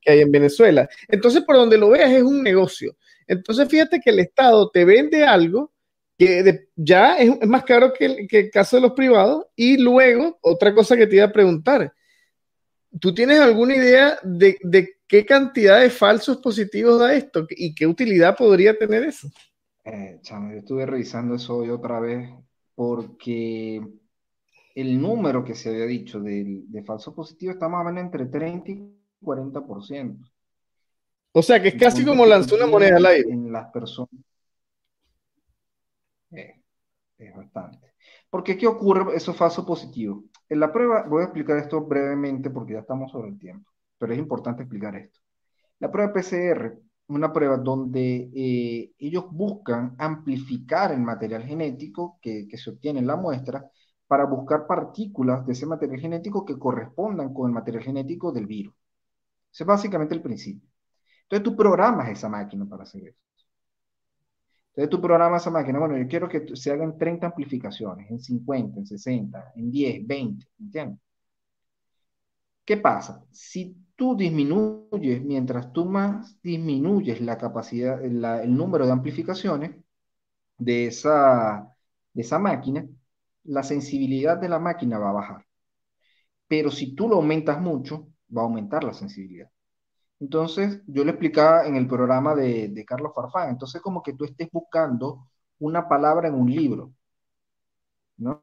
que hay en Venezuela. Entonces, por donde lo veas, es un negocio. Entonces, fíjate que el Estado te vende algo que ya es, más caro que el, caso de los privados. Y luego, otra cosa que te iba a preguntar, ¿tú tienes alguna idea de, qué cantidad de falsos positivos da esto y qué utilidad podría tener eso? Eh, chamo, yo estuve revisando eso hoy otra vez porque el número que se había dicho de, de falsos positivos está más o menos entre 30 y 40%. O sea, que es casi como lanzar una moneda al aire. En las personas. Eh, es bastante. Porque ¿qué ocurre? Eso falso positivo. En la prueba, voy a explicar esto brevemente porque ya estamos sobre el tiempo, pero es importante explicar esto. La prueba PCR, una prueba donde eh, ellos buscan amplificar el material genético que, que se obtiene en la muestra para buscar partículas de ese material genético que correspondan con el material genético del virus. Ese es básicamente el principio. Entonces tú programas esa máquina para hacer eso. Entonces tú programas esa máquina, bueno, yo quiero que se hagan 30 amplificaciones, en 50, en 60, en 10, 20, ¿entiendes? ¿Qué pasa? Si tú disminuyes, mientras tú más disminuyes la capacidad, el número de amplificaciones de esa, de esa máquina, la sensibilidad de la máquina va a bajar. Pero si tú lo aumentas mucho, va a aumentar la sensibilidad. Entonces, yo le explicaba en el programa de, Carlos Farfán, entonces como que tú estés buscando una palabra en un libro, ¿no?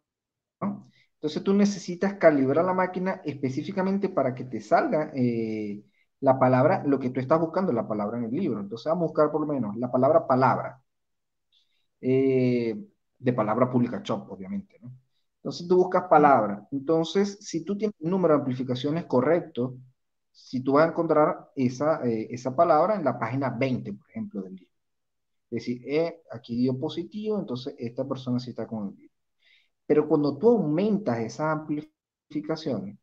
Entonces tú necesitas calibrar la máquina específicamente para que te salga eh, la palabra, lo que tú estás buscando, la palabra en el libro. Entonces vamos a buscar por lo menos la palabra palabra, eh, de palabra pública chop, obviamente, ¿no? Entonces tú buscas palabra. Entonces, si tú tienes un número de amplificaciones correcto, si tú vas a encontrar esa, eh, esa palabra en la página 20, por ejemplo, del libro. Es decir, aquí dio positivo, entonces esta persona sí está con el libro. Pero cuando tú aumentas esas amplificaciones,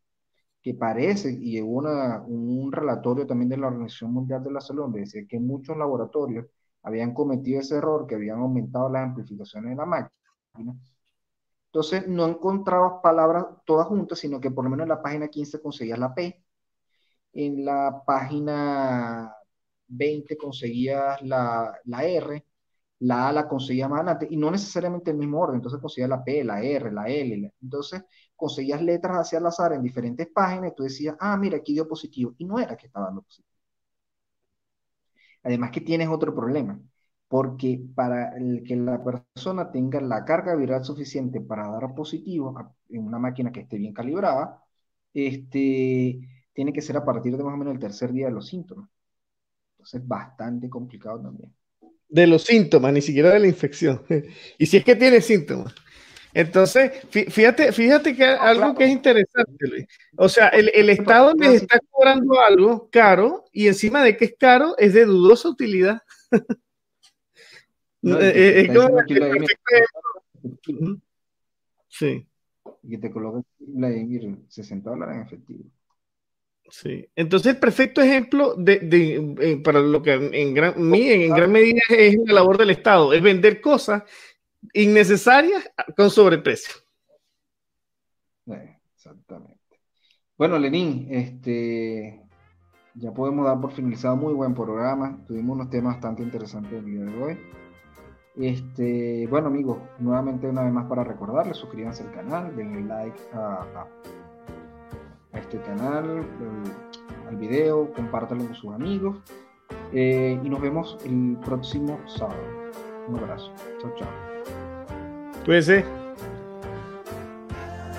que parece, y hubo un relatorio también de la Organización Mundial de la Salud, donde decía que muchos laboratorios habían cometido ese error, que habían aumentado las amplificaciones de la máquina. Entonces no encontrabas palabras todas juntas, sino que por lo menos en la página 15 conseguías la P, en la página 20 conseguías la, la R, la A la conseguía más adelante, y no necesariamente el mismo orden, entonces conseguías la P, la R, la L, entonces conseguías letras hacia el azar en diferentes páginas, y tú decías, ah, mira, aquí dio positivo, y no era que estaba dando positivo. Además que tienes otro problema, porque para que la persona tenga la carga viral suficiente para dar positivo en una máquina que esté bien calibrada, este, tiene que ser a partir de más o menos el tercer día de los síntomas. Entonces, bastante complicado también de los síntomas, ni siquiera de la infección. y si es que tiene síntomas. Entonces, fíjate, fíjate que algo que es interesante, O sea, el, Estado les está cobrando algo caro y encima de que es caro, es de dudosa utilidad. es, Sí. Y que te coloquen 60 dólares en efectivo. Sí, entonces el perfecto ejemplo de, eh, para lo que en gran, en gran medida es la labor del Estado, es vender cosas innecesarias con sobreprecio. Exactamente. Bueno, Lenín, este, ya podemos dar por finalizado muy buen programa. Tuvimos unos temas bastante interesantes el día de hoy. Este, bueno, amigos, nuevamente una vez más para recordarles, suscríbanse al canal, denle like a a este canal, al video, compártanlo con sus amigos eh, y nos vemos el próximo sábado. Un abrazo. Chao, chao. Cuídense.